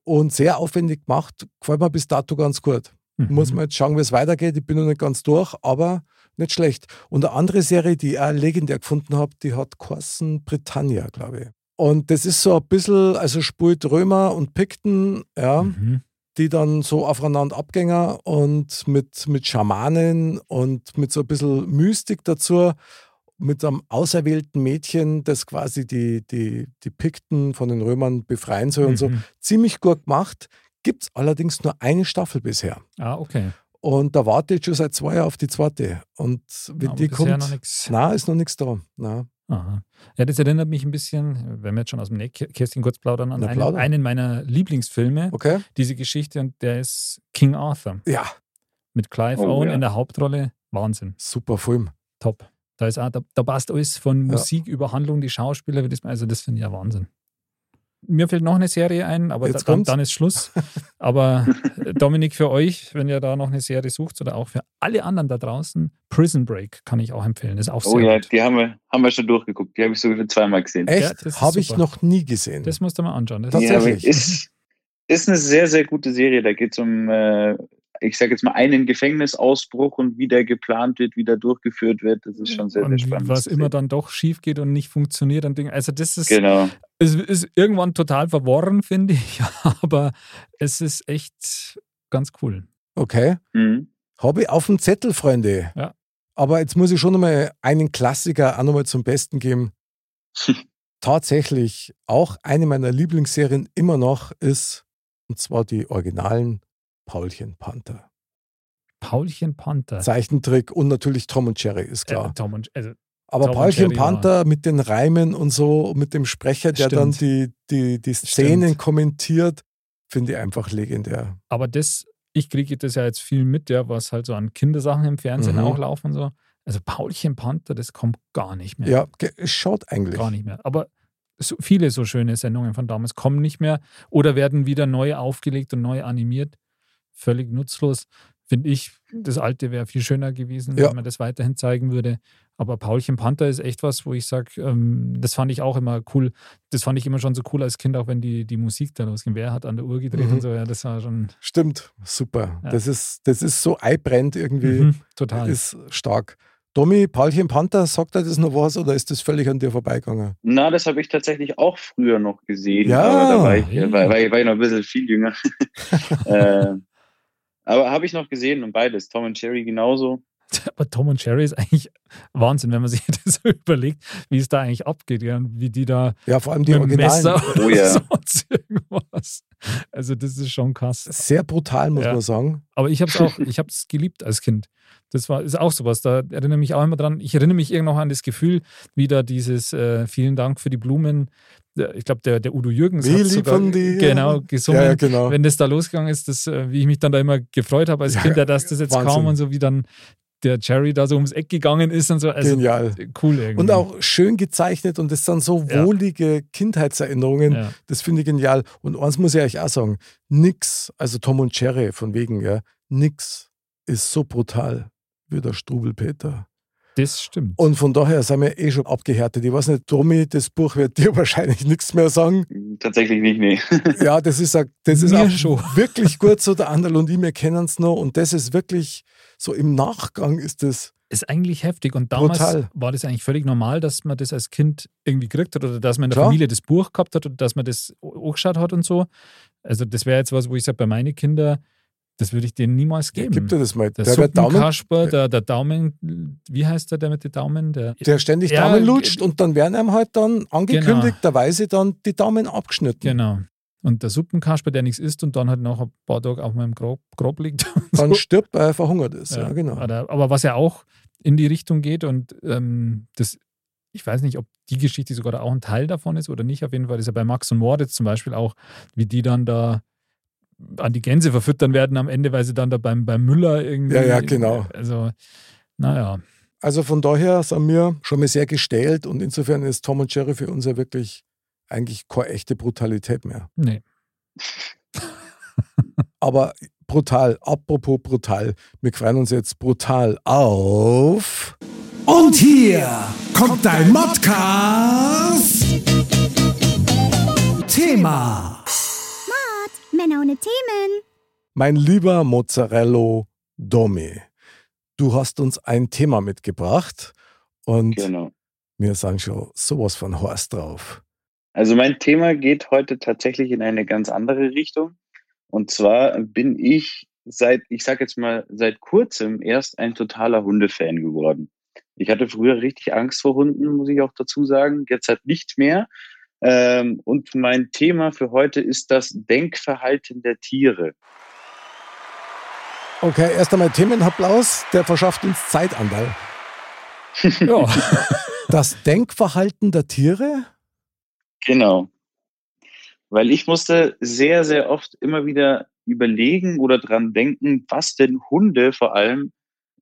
und sehr aufwendig gemacht. Gefällt mir bis dato ganz gut. Mhm. Muss man jetzt schauen, wie es weitergeht. Ich bin noch nicht ganz durch, aber nicht schlecht. Und eine andere Serie, die ich auch legendär gefunden habe, die hat Corson Britannia, glaube ich. Und das ist so ein bisschen, also spielt Römer und Pikten, ja, Mhm. die dann so aufeinander abgänger und mit, mit Schamanen und mit so ein bisschen Mystik dazu, mit einem auserwählten Mädchen, das quasi die, die, die Pikten von den Römern befreien soll und so. Mhm. Ziemlich gut gemacht. Gibt es allerdings nur eine Staffel bisher. Ah, okay. Und da warte ich schon seit zwei Jahren auf die zweite. Und wenn Aber die kommt, noch na, ist noch nichts da. Na. Aha. Ja, das erinnert mich ein bisschen, wenn wir jetzt schon aus dem Nähkästchen kurz plaudern, an einen, einen meiner Lieblingsfilme, Okay? diese Geschichte, und der ist King Arthur Ja, mit Clive Oh, Owen ja. in der Hauptrolle. Wahnsinn. super Film. Top. Da, ist auch, da, da passt alles von Musik über Handlung, die Schauspieler, wie das, also das finde ich ja Wahnsinn. Mir fällt noch eine Serie ein, aber da, Jetzt dann, dann ist Schluss. <laughs> Aber äh, Dominik, für euch, wenn ihr da noch eine Serie sucht oder auch für alle anderen da draußen, Prison Break kann ich auch empfehlen. Das ist auch Oh sehr ja, gut. die haben wir, haben wir schon durchgeguckt. Die habe ich sogar schon zweimal gesehen. Ja, Echt? das ist Habe ich noch nie gesehen. Das musst du mal anschauen. Das Ja, ist, ist eine sehr, sehr gute Serie. Da geht es um, äh, ich sage jetzt mal, einen Gefängnisausbruch und wie der geplant wird, wie der durchgeführt wird. Das ist schon sehr, sehr und spannend. was immer dann doch schief geht und nicht funktioniert. Und Ding. Also das ist, Genau. es ist irgendwann total verworren, finde ich. <laughs> Aber es ist echt ganz cool. Okay. Mhm. Habe ich auf dem Zettel, Freunde. Ja. Aber jetzt muss ich schon nochmal einen Klassiker auch nochmal zum Besten geben. <laughs> Tatsächlich auch eine meiner Lieblingsserien immer noch ist Und zwar die originalen Paulchen Panther. Paulchen Panther. Zeichentrick und natürlich Tom und Jerry, ist klar. Äh, Tom und, also, Aber Tom Paulchen Jerry war- Panther mit den Reimen und so, mit dem Sprecher, der dann Stimmt. die, die, die Szenen Stimmt. kommentiert, finde ich einfach legendär. aber das, ich kriege das ja jetzt viel mit, ja, was halt so an Kindersachen im Fernsehen Mhm. auch laufen und so. Also Paulchen Panther, das kommt gar nicht mehr. Ja, es schaut eigentlich. Gar nicht mehr. Aber so, viele so schöne Sendungen von damals kommen nicht mehr oder werden wieder neu aufgelegt und neu animiert. Völlig nutzlos. Finde ich, das alte wäre viel schöner gewesen, Ja. wenn man das weiterhin zeigen würde. Aber Paulchen Panther ist echt was, wo ich sage, ähm, das fand ich auch immer cool. Das fand ich immer schon so cool als Kind, auch wenn die, die Musik da losging. Wer hat an der Uhr gedreht Mhm. und so, ja, das war schon Stimmt, super. Ja. Das, ist, das ist so eibrennt irgendwie, mhm, total. ist stark. Tommy, Paulchen Panther, sagt er das noch was oder ist das völlig an dir vorbeigegangen? Na, das habe ich tatsächlich auch früher noch gesehen. Ja. aber da war ich, Ja. war, war, ich- war ich noch ein bisschen viel jünger. <laughs> äh, aber habe ich noch gesehen und beides. Tom und Jerry genauso. <laughs> Aber Tom und Jerry ist eigentlich <laughs> Wahnsinn, wenn man sich <laughs> das so überlegt, wie es da eigentlich abgeht, ja, und wie die da Ja, vor allem die Originalen. Messer Oh oder ja. <laughs> irgendwas. Also das ist schon krass. Sehr brutal, muss Ja. man sagen. Aber ich habe es auch, ich habe es geliebt als Kind. Das war ist auch sowas. Da erinnere ich mich auch immer dran. Ich erinnere mich irgendwo noch an das Gefühl, wie da dieses äh, Vielen Dank für die Blumen. Der- Ich glaube, der, der Udo Jürgens Wie hat sogar genau gesungen. Ja, genau. Wenn das da losgegangen ist, das, äh, wie ich mich dann da immer gefreut habe als Ja, Kind, dass das jetzt Wahnsinn. kam und so, wie dann der Jerry da so ums Eck gegangen ist und so. Also Genial. cool irgendwie. Und auch schön gezeichnet und das sind so Ja. wohlige Kindheitserinnerungen. ja. Das finde ich genial. Und eins muss ich euch auch sagen: nix, also Tom und Jerry von wegen, ja, nix ist so brutal wie der Strubelpeter. Das stimmt. Und von daher sind wir eh schon abgehärtet. Ich weiß nicht, Tommy, das Buch wird dir <laughs> wahrscheinlich nichts mehr sagen. Tatsächlich nicht, nee. <laughs> Ja, das ist, auch- das ist auch schon. wirklich gut so. Der Anderl und ich, wir kennen es noch. Und das ist wirklich so im Nachgang ist das. ist eigentlich heftig. Und damals Brutal. war das eigentlich völlig normal, dass man das als Kind irgendwie gekriegt hat oder dass man in der Klar. Familie das Buch gehabt hat oder dass man das angeschaut hat und so. Also das wäre jetzt was, wo ich sage, bei meinen Kindern, das würde ich denen niemals geben. gib dir das mal. der Der, Daumen, Suppenkasper, der, der Daumen, wie heißt der, der mit den Daumen? Der, der ständig Ja, Daumen lutscht und dann werden einem halt dann angekündigterweise dann die Daumen abgeschnitten. genau. Und der Suppenkasper, der nichts isst und dann halt nach ein paar Tagen auf meinem Grab, Grab liegt. <laughs> Dann so. stirbt, weil er verhungert ist. Ja, Ja, genau. Aber, aber was ja auch in die Richtung geht und ähm, das, ich weiß nicht, ob die Geschichte sogar auch ein Teil davon ist oder nicht. Auf jeden Fall ist ja bei Max und Moritz zum Beispiel auch, wie die dann da an die Gänse verfüttern werden am Ende, weil sie dann da beim, beim Müller irgendwie. Ja, ja, genau. Also, naja. Also von daher sind wir schon mal sehr gestellt und insofern ist Tom und Jerry für uns ja wirklich eigentlich keine echte Brutalität mehr. Nee. <laughs> Aber brutal, apropos brutal, wir freuen uns jetzt brutal auf. Und hier kommt dein Modcast. Thema. Männer ohne Themen. Mein lieber Mozzarello Domi, du hast uns ein Thema mitgebracht und Genau. wir sind schon sowas von Horst drauf. Also mein Thema geht heute tatsächlich in eine ganz andere Richtung. Und zwar bin ich seit, ich sag jetzt mal, seit kurzem erst ein totaler Hundefan geworden. Ich hatte früher richtig Angst vor Hunden, muss ich auch dazu sagen. Jetzt halt nicht mehr. Ähm, und mein Thema für heute ist das Denkverhalten der Tiere. Okay, erst einmal Themenapplaus, der verschafft uns Zeitanteil. Ja. Das Denkverhalten der Tiere? Genau. Weil ich musste sehr, sehr oft immer wieder überlegen oder dran denken, was denn Hunde vor allem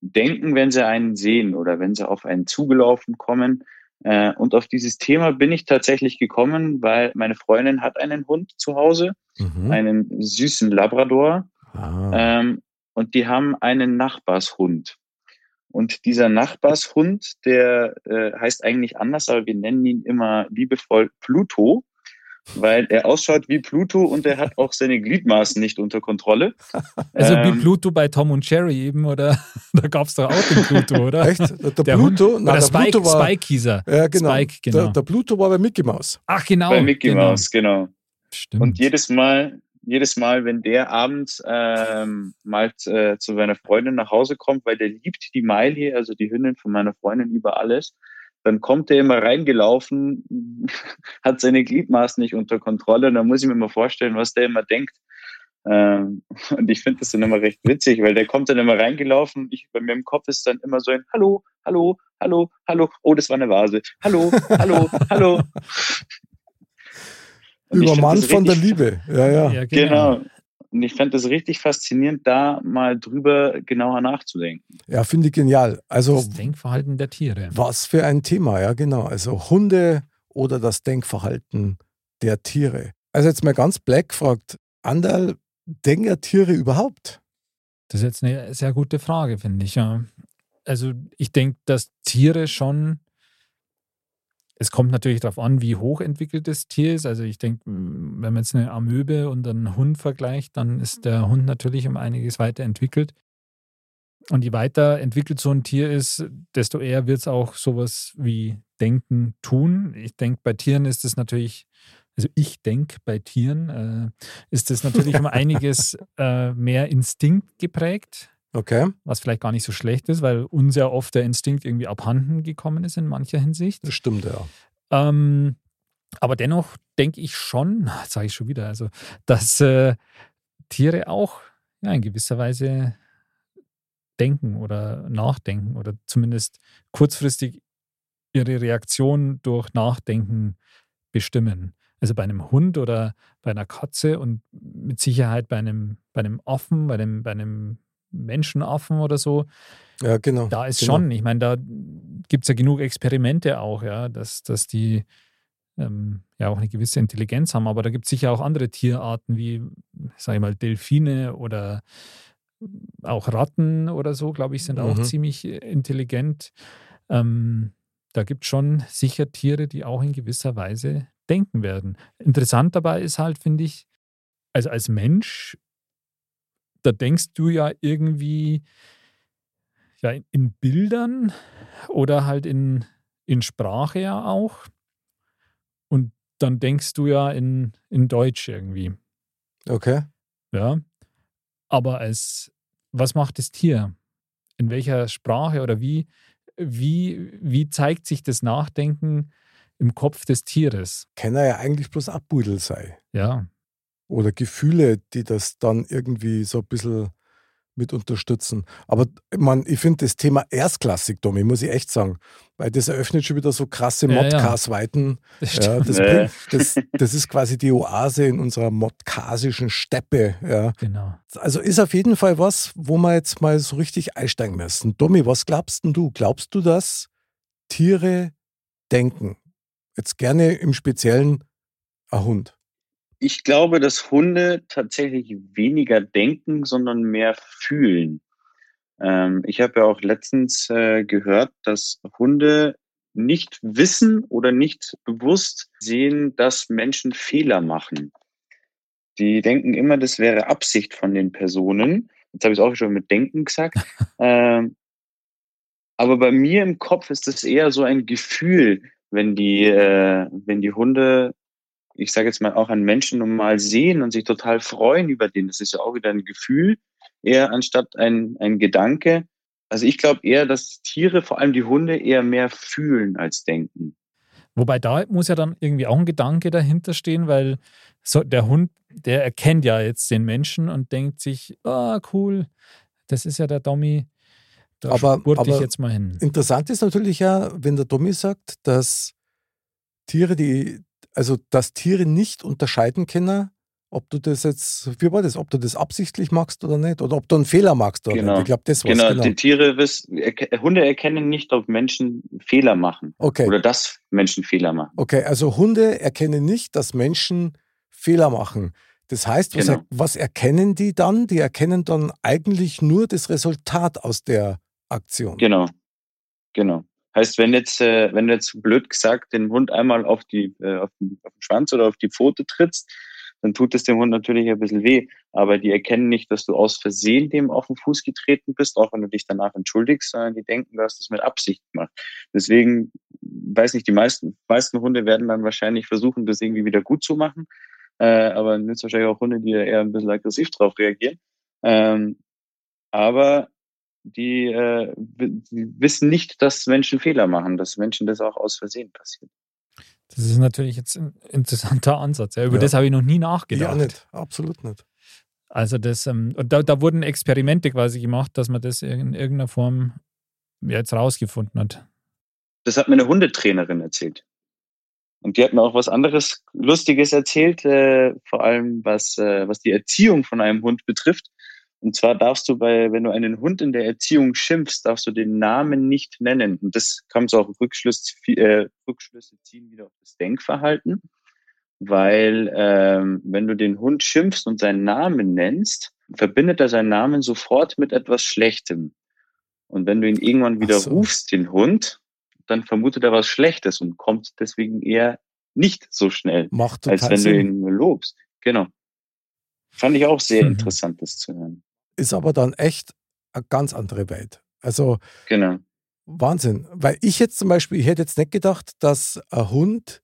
denken, wenn sie einen sehen oder wenn sie auf einen zugelaufen kommen. Äh, Und auf dieses Thema bin ich tatsächlich gekommen, weil meine Freundin hat einen Hund zu Hause, Mhm. einen süßen Labrador. Ah. Ähm, und die haben einen Nachbarshund. Und dieser Nachbarshund, der äh, heißt eigentlich anders, aber wir nennen ihn immer liebevoll Pluto, weil er ausschaut wie Pluto und er hat auch seine Gliedmaßen nicht unter Kontrolle. <laughs> Also wie Ähm, Pluto bei Tom und Jerry eben, oder? <laughs> Da gab es doch auch den Pluto, oder? Echt? Der, der Pluto? Hund, Nein, oder der Spike, Pluto war, Spike hieß er. Ja, genau. Spike, genau. Der, der Pluto war bei Mickey Mouse. Ach, genau. bei Mickey genau. Mouse, genau. Stimmt. Und jedes Mal, jedes Mal, wenn der abends ähm, mal äh, zu seiner Freundin nach Hause kommt, weil der liebt die Miley, also die Hündin von meiner Freundin über alles, dann kommt er immer reingelaufen, <laughs> hat seine Gliedmaßen nicht unter Kontrolle. Und dann muss ich mir mal vorstellen, was der immer denkt. Ähm, <laughs> und ich finde das dann immer recht witzig, weil der kommt dann immer reingelaufen. Ich, bei mir im Kopf ist dann immer so ein Hallo, Hallo, Hallo, Hallo. Oh, das war eine Vase. Hallo, Hallo, Hallo. Übermannt von der Liebe. Ja, ja. ja genau. genau. Und ich fand das richtig faszinierend, da mal drüber genauer nachzudenken. Ja, finde ich genial. Also, das Denkverhalten der Tiere. Was für ein Thema, ja, genau. Also Hunde oder das Denkverhalten der Tiere. Also jetzt mal ganz black fragt, Andal, denken ja Tiere überhaupt? Das ist jetzt eine sehr gute Frage, finde ich, ja. Also ich denke, dass Tiere schon es kommt natürlich darauf an, wie hochentwickelt das Tier ist. Also ich denke, wenn man jetzt eine Amöbe und einen Hund vergleicht, dann ist der Hund natürlich um einiges weiterentwickelt. Und je weiter entwickelt so ein Tier ist, desto eher wird es auch sowas wie Denken tun. Ich denke, bei Tieren ist es natürlich, also ich denke, bei Tieren äh, ist es natürlich um <laughs> einiges äh, mehr Instinkt geprägt. Okay. Was vielleicht gar nicht so schlecht ist, weil uns ja oft der Instinkt irgendwie abhanden gekommen ist in mancher Hinsicht. Das stimmt, ja. Ähm, aber dennoch denke ich schon, <laughs> sage ich schon wieder, also, dass äh, Tiere auch ja, in gewisser Weise denken oder nachdenken oder zumindest kurzfristig ihre Reaktion durch Nachdenken bestimmen. Also bei einem Hund oder bei einer Katze und mit Sicherheit bei einem, bei einem Affen, bei einem, bei einem Menschenaffen oder so. Ja, genau. Da ist genau. schon, ich meine, da gibt es ja genug Experimente auch, ja, dass, dass die ähm, ja auch eine gewisse Intelligenz haben. Aber da gibt es sicher auch andere Tierarten wie, sag ich mal, Delfine oder auch Ratten oder so, glaube ich, sind auch mhm. ziemlich intelligent. Ähm, da gibt es schon sicher Tiere, die auch in gewisser Weise denken werden. Interessant dabei ist halt, finde ich, also als Mensch da denkst du ja irgendwie ja, in Bildern oder halt in, in Sprache ja auch. Und dann denkst du ja in, in Deutsch irgendwie. Okay. Ja. Aber als, was macht das Tier? In welcher Sprache oder wie, wie, wie zeigt sich das Nachdenken im Kopf des Tieres? Kann er ja eigentlich bloß Abbudel sein. Ja oder Gefühle, die das dann irgendwie so ein bisschen mit unterstützen. Aber man, ich finde das Thema erstklassig, Domi, muss ich echt sagen. Weil das eröffnet schon wieder so krasse ja, Modcast-Weiten. Ja. Das, ja, das, <laughs> das, das, ist quasi die Oase in unserer modkasischen Steppe. Ja. Genau. Also ist auf jeden Fall was, wo wir jetzt mal so richtig einsteigen müssen. Domi, was glaubst denn du? Glaubst du, dass Tiere denken? Jetzt gerne im Speziellen ein Hund ich glaube, dass Hunde tatsächlich weniger denken, sondern mehr fühlen. Ähm, ich habe ja auch letztens äh, gehört, dass Hunde nicht wissen oder nicht bewusst sehen, dass Menschen Fehler machen. Die denken immer, das wäre Absicht von den Personen. Jetzt habe ich es auch schon mit Denken gesagt. <laughs> ähm, aber bei mir im Kopf ist das eher so ein Gefühl, wenn die, äh, wenn die Hunde ich sage jetzt mal, auch an Menschen normal sehen und sich total freuen über den. Das ist ja auch wieder ein Gefühl, eher anstatt ein, ein Gedanke. Also ich glaube eher, dass Tiere, vor allem die Hunde, eher mehr fühlen als denken. Wobei da muss ja dann irgendwie auch ein Gedanke dahinter stehen, weil so der Hund, der erkennt ja jetzt den Menschen und denkt sich, ah, oh, cool, das ist ja der Dommy. Da aber, aber ich jetzt mal hin. Interessant ist natürlich ja, wenn der Dommy sagt, dass Tiere, die also dass Tiere nicht unterscheiden können, ob du das jetzt, wie war das, ob du das absichtlich machst oder nicht, oder ob du einen Fehler machst oder genau. nicht. Ich glaube, das war's. Genau, genau. die Tiere wissen, Hunde erkennen nicht, ob Menschen Fehler machen. Okay. Oder dass Menschen Fehler machen. Okay, also Hunde erkennen nicht, dass Menschen Fehler machen. Das heißt, was, Genau. er, was erkennen die dann? Die erkennen dann eigentlich nur das Resultat aus der Aktion. Genau. Genau. Heißt, wenn jetzt, äh, wenn du jetzt blöd gesagt den Hund einmal auf, die, äh, auf, den, auf den Schwanz oder auf die Pfote trittst, dann tut es dem Hund natürlich ein bisschen weh. Aber die erkennen nicht, dass du aus Versehen dem auf den Fuß getreten bist, auch wenn du dich danach entschuldigst, sondern die denken, du hast das mit Absicht gemacht. Deswegen, weiß nicht, die meisten, meisten Hunde werden dann wahrscheinlich versuchen, das irgendwie wieder gut zu machen. Äh, aber es wahrscheinlich auch Hunde, die eher ein bisschen aggressiv drauf reagieren. Ähm, aber die, äh, die wissen nicht, dass Menschen Fehler machen, dass Menschen das auch aus Versehen passiert. Das ist natürlich jetzt ein interessanter Ansatz. Ja, über ja. das habe ich noch nie nachgedacht. Ja, nicht. Absolut nicht. Also das, ähm, und da, da wurden Experimente quasi gemacht, dass man das in irgendeiner Form jetzt rausgefunden hat. Das hat mir eine Hundetrainerin erzählt. Und die hat mir auch was anderes Lustiges erzählt, äh, vor allem was, äh, was die Erziehung von einem Hund betrifft. Und zwar darfst du bei, wenn du einen Hund in der Erziehung schimpfst, darfst du den Namen nicht nennen. Und das kann so auch Rückschluss, äh, Rückschlüsse ziehen wieder auf das Denkverhalten. Weil ähm, wenn du den Hund schimpfst und seinen Namen nennst, verbindet er seinen Namen sofort mit etwas Schlechtem. Und wenn du ihn irgendwann wieder so. rufst, den Hund, dann vermutet er was Schlechtes und kommt deswegen eher nicht so schnell, Macht als wenn Sinn. du ihn lobst. Genau. Fand ich auch sehr mhm. interessant, das zu hören. Ist aber dann echt eine ganz andere Welt. Also genau. Wahnsinn. Weil ich jetzt zum Beispiel, ich hätte jetzt nicht gedacht, dass ein Hund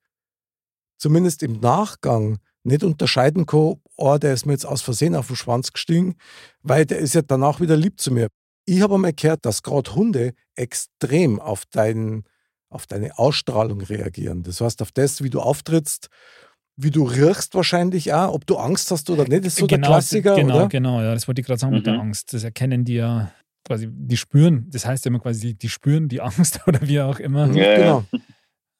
zumindest im Nachgang nicht unterscheiden kann, oh, der ist mir jetzt aus Versehen auf den Schwanz gestiegen, weil der ist ja danach wieder lieb zu mir. Ich habe einmal gehört, dass gerade Hunde extrem auf, dein, auf deine Ausstrahlung reagieren. Das heißt, auf das, wie du auftrittst, wie du riechst wahrscheinlich auch, ob du Angst hast oder nicht, das ist so genau, der Klassiker, genau, oder? Genau, ja, das wollte ich gerade sagen mhm. mit der mhm. Angst. Das erkennen die ja quasi, die spüren, das heißt ja immer quasi, die spüren die Angst <laughs> oder wie auch immer. Ja, genau.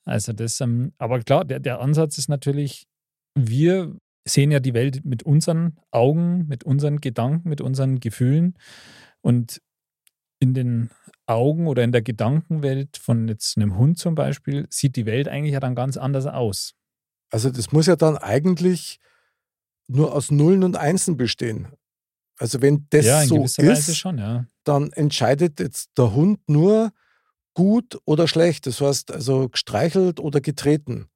Also das, ähm, aber klar, der, der Ansatz ist natürlich, wir sehen ja die Welt mit unseren Augen, mit unseren Gedanken, mit unseren Gefühlen und in den Augen oder in der Gedankenwelt von jetzt einem Hund zum Beispiel sieht die Welt eigentlich ja dann ganz anders aus. Also das muss ja dann eigentlich nur aus Nullen und Einsen bestehen. Also wenn das ja, so ist, schon, ja. dann entscheidet jetzt der Hund nur gut oder schlecht. Das heißt also gestreichelt oder getreten.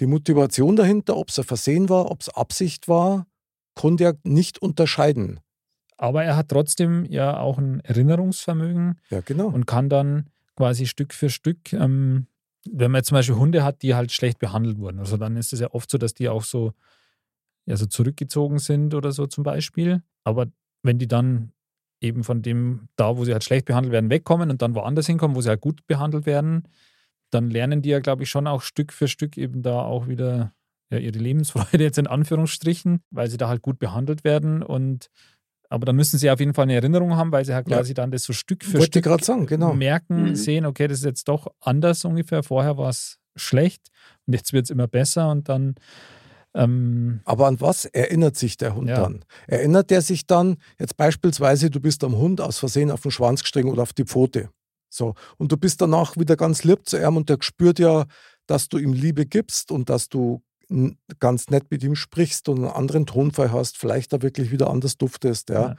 Die Motivation dahinter, ob es ein Versehen war, ob es Absicht war, konnte er nicht unterscheiden. Aber er hat trotzdem ja auch ein Erinnerungsvermögen ja, genau. und kann dann quasi Stück für Stück, ähm, wenn man jetzt zum Beispiel Hunde hat, die halt schlecht behandelt wurden, also dann ist es ja oft so, dass die auch so, ja, so zurückgezogen sind oder so zum Beispiel. Aber wenn die dann eben von dem, da wo sie halt schlecht behandelt werden, wegkommen und dann woanders hinkommen, wo sie halt gut behandelt werden, dann lernen die ja, glaube ich, schon auch Stück für Stück eben da auch wieder ja, ihre Lebensfreude jetzt in Anführungsstrichen, weil sie da halt gut behandelt werden und aber dann müssen sie auf jeden Fall eine Erinnerung haben, weil sie halt quasi ja. dann das so Stück für Wollte Stück sagen, genau. merken, mhm. sehen, okay, das ist jetzt doch anders ungefähr. Vorher war es schlecht und jetzt wird es immer besser und dann. Ähm, Aber an was erinnert sich der Hund ja. dann? Erinnert der sich dann, jetzt beispielsweise, du bist am Hund aus Versehen auf den Schwanz gestiegen oder auf die Pfote. So. Und du bist danach wieder ganz lieb zu ihm und der spürt ja, dass du ihm Liebe gibst und dass du ganz nett mit ihm sprichst und einen anderen Tonfall hast, vielleicht da wirklich wieder anders duftest, ja. ja.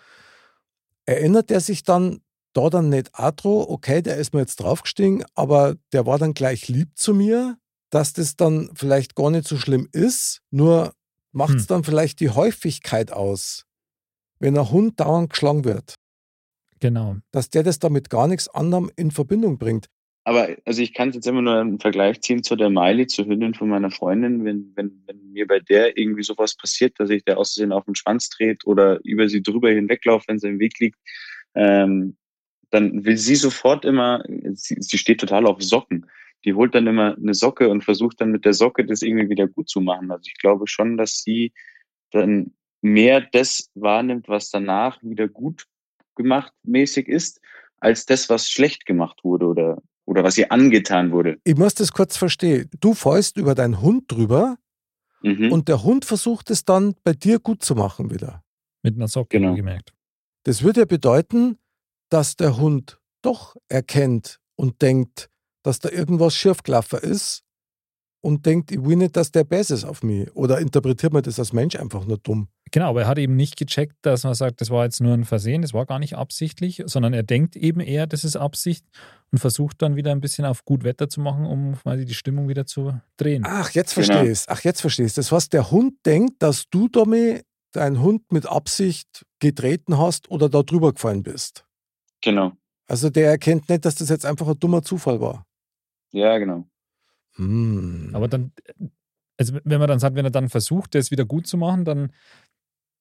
Erinnert er sich dann da dann nicht Atro, okay, der ist mir jetzt draufgestiegen, aber der war dann gleich lieb zu mir, dass das dann vielleicht gar nicht so schlimm ist, nur macht es hm. dann vielleicht die Häufigkeit aus, wenn ein Hund dauernd geschlagen wird. Genau. Dass der das damit gar nichts anderem in Verbindung bringt. Aber also ich kann es jetzt immer nur einen Vergleich ziehen zu der Miley, zur Hündin von meiner Freundin. Wenn, wenn, wenn mir bei der irgendwie sowas passiert, dass ich der aussehen auf den Schwanz dreht oder über sie drüber hinweglaufe, wenn sie im Weg liegt, ähm, dann will sie sofort immer, sie, sie steht total auf Socken. Die holt dann immer eine Socke und versucht dann mit der Socke das irgendwie wieder gut zu machen. Also ich glaube schon, dass sie dann mehr das wahrnimmt, was danach wieder gut gemacht mäßig ist, als das, was schlecht gemacht wurde oder oder was ihr angetan wurde. Ich muss das kurz verstehen. Du fäust über deinen Hund drüber mhm. und der Hund versucht es dann bei dir gut zu machen wieder. Mit einer Socke genau. gemerkt. Das würde ja bedeuten, dass der Hund doch erkennt und denkt, dass da irgendwas schiefgelaufen ist und denkt, ich will nicht, dass der besser ist auf mich. Oder interpretiert man das als Mensch einfach nur dumm? Genau, aber er hat eben nicht gecheckt, dass man sagt, das war jetzt nur ein Versehen, das war gar nicht absichtlich, sondern er denkt eben eher, das ist Absicht und versucht dann wieder ein bisschen auf gut Wetter zu machen, um quasi die Stimmung wieder zu drehen. Ach, jetzt verstehe genau. ich Ach, jetzt verstehe ich Das heißt, der Hund denkt, dass du damit deinen Hund mit Absicht getreten hast oder da drüber gefallen bist. Genau. Also der erkennt nicht, dass das jetzt einfach ein dummer Zufall war. Ja, genau. Hm. Aber dann, also wenn man dann sagt, wenn er dann versucht, das wieder gut zu machen, dann,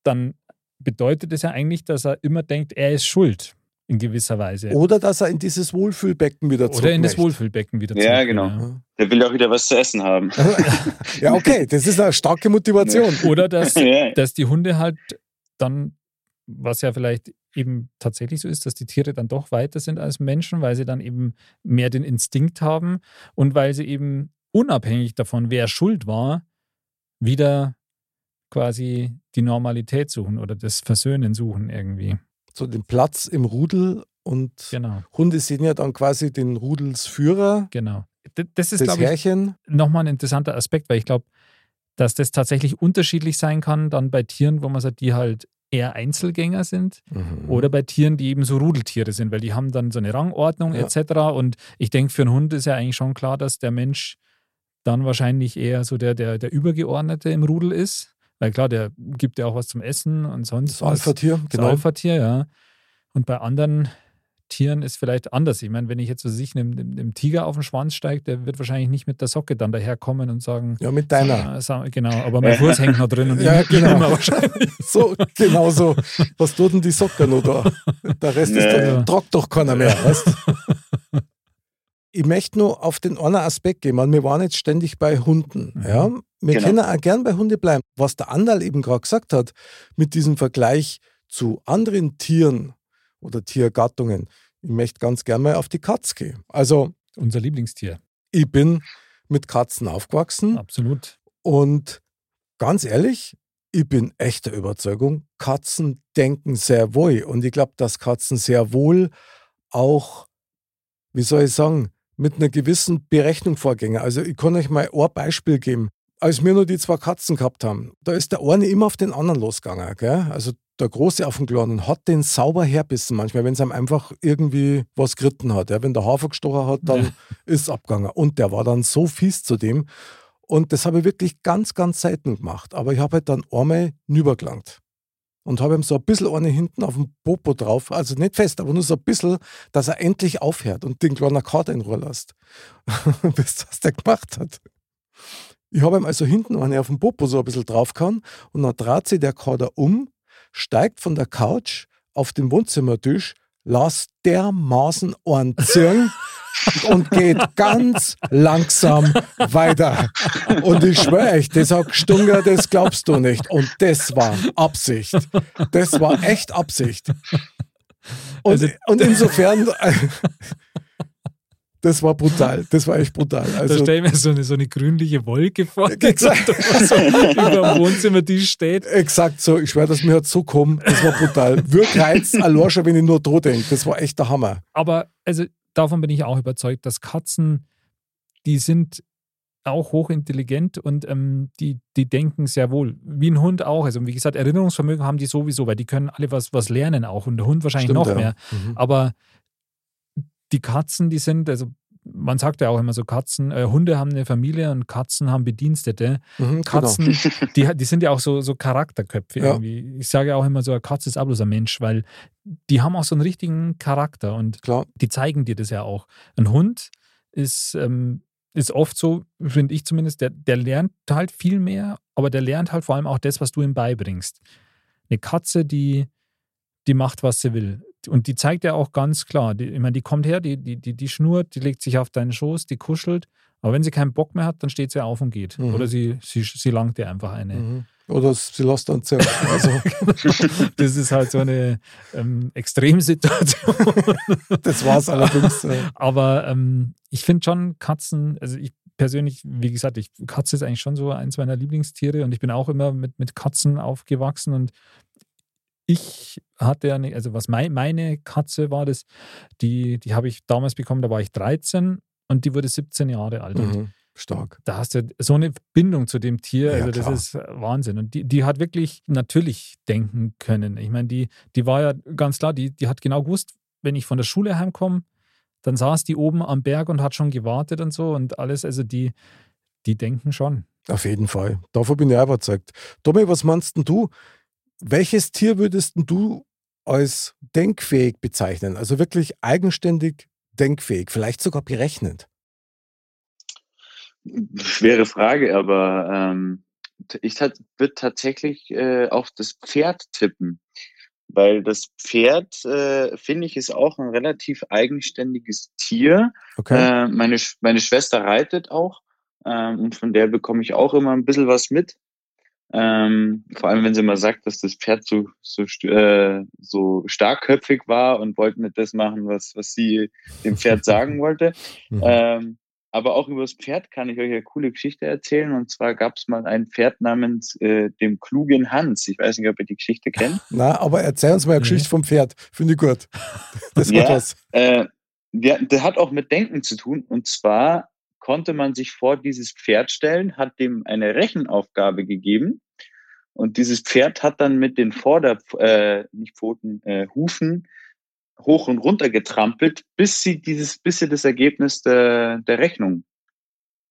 dann bedeutet das ja eigentlich, dass er immer denkt, er ist schuld in gewisser Weise. Oder dass er in dieses Wohlfühlbecken wieder zurück Oder in das Wohlfühlbecken wieder zurück. Ja, genau. Ja. Der will auch wieder was zu essen haben. <laughs> ja, okay, das ist eine starke Motivation. Oder dass, <laughs> ja. dass die Hunde halt dann was ja vielleicht eben tatsächlich so ist, dass die Tiere dann doch weiter sind als Menschen, weil sie dann eben mehr den Instinkt haben und weil sie eben unabhängig davon, wer schuld war, wieder quasi die Normalität suchen oder das Versöhnen suchen irgendwie. So den Platz im Rudel und Genau, Hunde sehen ja dann quasi den Rudelsführer, genau. Das ist, glaube ich, nochmal ein interessanter Aspekt, weil ich glaube, dass das tatsächlich unterschiedlich sein kann, dann bei Tieren, wo man sagt, die halt eher Einzelgänger sind Mhm. oder bei Tieren, die eben so Rudeltiere sind, weil die haben dann so eine Rangordnung Ja. etc. Und ich denke, für einen Hund ist ja eigentlich schon klar, dass der Mensch dann wahrscheinlich eher so der, der, der Übergeordnete im Rudel ist. Weil klar, der gibt ja auch was zum Essen und sonst das. Alpha-Tier, Das genau. Alpha-Tier, ja. Und bei anderen Tieren ist vielleicht anders. Ich meine, wenn ich jetzt so sich einem, einem, Tiger auf den Schwanz steige, der wird wahrscheinlich nicht mit der Socke dann daherkommen und sagen, Ja, mit deiner. äh, genau, aber mein Fuß <laughs> hängt noch drin und Ja, ich, genau. immer wahrscheinlich. <laughs> So, genau so. Was tut denn die Socken noch da? Der Rest ist Nee. da, tragt doch keiner mehr, weißt Ich möchte nur auf den anderen Aspekt gehen. Man, wir waren jetzt ständig bei Hunden. Mhm. Ja? Wir Genau. können auch gern bei Hunde bleiben. Was der Andal eben gerade gesagt hat, mit diesem Vergleich zu anderen Tieren oder Tiergattungen, ich möchte ganz gern mal auf die Katz gehen. Also, Unser Lieblingstier. ich bin mit Katzen aufgewachsen. Absolut. Und ganz ehrlich, ich bin echt der Überzeugung, Katzen denken sehr wohl. Und ich glaube, dass Katzen sehr wohl auch, wie soll ich sagen, mit einer gewissen Berechnung vorgehen. Also ich kann euch mal ein Beispiel geben. Als wir nur die zwei Katzen gehabt haben, da ist der eine immer auf den anderen losgegangen. Gell? Also der Große auf den Kleinen hat den sauber herbissen manchmal, wenn es ihm einfach irgendwie was geritten hat. Ja? Wenn der Hafer gestochen hat, dann Ja. ist es abgegangen. Und der war dann so fies zu dem. Und das habe ich wirklich ganz, ganz selten gemacht. Aber ich habe halt dann einmal nübergelangt. Und habe ihm so ein bisschen eine hinten auf dem Popo drauf, also nicht fest, aber nur so ein bisschen, dass er endlich aufhört und den kleinen Kater in Ruhe lässt. <laughs> Ihr, was der gemacht hat? Ich habe ihm also hinten eine auf dem Popo so ein bisschen draufgehauen und dann dreht sich der Kater um, steigt von der Couch auf den Wohnzimmertisch, las dermaßen anziehen <laughs> und geht ganz langsam weiter. Und ich schwöre euch, das hat gestunken, das glaubst du nicht. Und das war Absicht. Das war echt Absicht. Und, Also- und insofern, <laughs> das war brutal. Das war echt brutal. da Also, stelle ich mir so eine, so eine grünliche Wolke vor, die Exakt. so über dem Wohnzimmertisch steht. Exakt so. Ich schwöre, dass mir hat so kommen. Das war brutal. Wirkreiz, allein schon, wenn ich nur dran denke. Das war echt der Hammer. Aber also davon bin ich auch überzeugt, dass Katzen, die sind auch hochintelligent und ähm, die, die denken sehr wohl. Wie ein Hund auch. Also wie gesagt, Erinnerungsvermögen haben die sowieso, weil die können alle was, was lernen auch und der Hund wahrscheinlich Stimmt, noch ja. mehr. Mhm. Aber die Katzen, die sind, also man sagt ja auch immer so, Katzen, äh, Hunde haben eine Familie und Katzen haben Bedienstete. Mhm, genau. Katzen, die, die sind ja auch so, so Charakterköpfe Ja. irgendwie. Ich sage ja auch immer so, eine Katze ist auch bloß ein Mensch, weil die haben auch so einen richtigen Charakter und Klar. die zeigen dir das ja auch. Ein Hund ist, ähm, ist oft so, finde ich zumindest, der, der lernt halt viel mehr, aber der lernt halt vor allem auch das, was du ihm beibringst. Eine Katze, die, die macht, was sie will. Und die zeigt ja auch ganz klar, die, ich meine, die kommt her, die, die, die, die schnurrt, die legt sich auf deinen Schoß, die kuschelt, aber wenn sie keinen Bock mehr hat, dann steht sie auf und geht. Mhm. Oder sie, sie, sie langt dir einfach eine. Mhm. Oder sie lässt dann ziehen. Also, <laughs> Das ist halt so eine ähm, Extremsituation. <laughs> das war es allerdings. äh, Aber ähm, ich finde schon Katzen, also ich persönlich, wie gesagt, ich, Katze ist eigentlich schon so eins meiner Lieblingstiere und ich bin auch immer mit, mit Katzen aufgewachsen und ich hatte ja nicht, also was mein, meine Katze war, das, die, die habe ich damals bekommen, da war ich 13 und die wurde 17 Jahre alt. Mhm. Stark. da hast du so eine Bindung zu dem Tier, Ja, also das klar. ist Wahnsinn. Und die, die hat wirklich natürlich denken können. Ich meine, die, die war ja ganz klar, die, die hat genau gewusst, wenn ich von der Schule heimkomme, dann saß die oben am Berg und hat schon gewartet und so und alles. Also die, die denken schon. Auf jeden Fall. Davon bin ich auch überzeugt. Tommy, was meinst denn du? Welches Tier würdest du als denkfähig bezeichnen? Also wirklich eigenständig denkfähig, vielleicht sogar berechnend. Schwere Frage, aber ähm, ich würde tatsächlich äh, auf das Pferd tippen. Weil das Pferd, äh, finde ich, ist auch ein relativ eigenständiges Tier. Okay. Äh, meine, meine Schwester reitet auch ähm, und von der bekomme ich auch immer ein bisschen was mit. Ähm, vor allem, wenn sie mal sagt, dass das Pferd so, so, äh, so starkköpfig war und wollte nicht das machen, was, was sie dem Pferd <laughs> sagen wollte. Mhm. Ähm, aber auch über das Pferd kann ich euch eine coole Geschichte erzählen. Und zwar gab es mal ein Pferd namens äh, dem klugen Hans. Ich weiß nicht, ob ihr die Geschichte kennt. <laughs> Na, aber erzähl uns mal eine Nee. Geschichte vom Pferd. Finde ich gut. <laughs> Das hat Ja. was. Äh, der, der hat auch mit Denken zu tun. Und zwar konnte man sich vor dieses Pferd stellen, hat dem eine Rechenaufgabe gegeben. Und dieses Pferd hat dann mit den Vorder, äh, nicht Pfoten, äh, Hufen hoch und runter getrampelt, bis sie dieses, bis sie das Ergebnis der, der Rechnung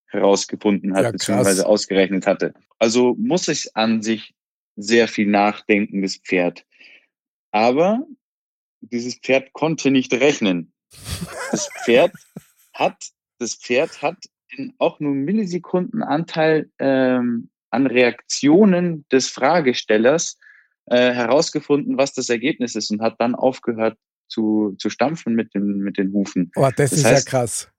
herausgefunden hat, Ja, beziehungsweise ausgerechnet hatte. Also muss es an sich sehr viel nachdenken, das Pferd. Aber dieses Pferd konnte nicht rechnen. Das Pferd hat, das Pferd hat in auch nur Millisekunden-Anteil ähm, an Reaktionen des Fragestellers äh, herausgefunden, was das Ergebnis ist und hat dann aufgehört zu, zu stampfen mit den, mit den Hufen. Oh, das, Das ist heißt- ja krass.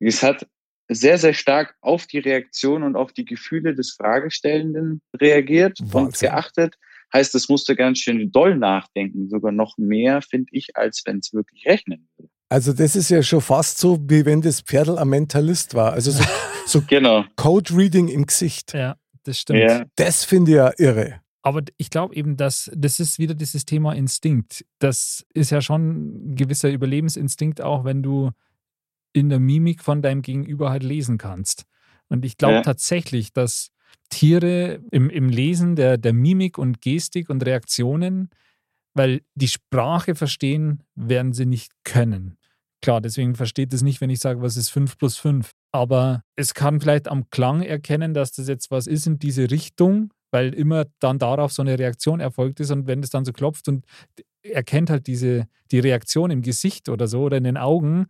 Es hat sehr, sehr stark auf die Reaktion und auf die Gefühle des Fragestellenden reagiert und Wahnsinn. geachtet. Heißt, es musste ganz schön doll nachdenken, sogar noch mehr, finde ich, als wenn es wirklich rechnen würde. Also das ist ja schon fast so, wie wenn das Pferdl ein Mentalist war. Also so, so <laughs> Genau. Code-Reading im Gesicht. Ja, das stimmt. Ja, Das finde ich ja irre. Aber ich glaube eben, dass das ist wieder dieses Thema Instinkt. Das ist ja schon ein gewisser Überlebensinstinkt, auch wenn du in der Mimik von deinem Gegenüber halt lesen kannst. Und ich glaube Ja. tatsächlich, dass Tiere im, im Lesen der, der Mimik und Gestik und Reaktionen, weil die Sprache verstehen, werden sie nicht können. Klar, deswegen versteht es nicht, wenn ich sage, was ist 5 plus 5. Aber es kann vielleicht am Klang erkennen, dass das jetzt was ist in diese Richtung, weil immer dann darauf so eine Reaktion erfolgt ist und wenn das dann so klopft und erkennt halt diese, die Reaktion im Gesicht oder so oder in den Augen,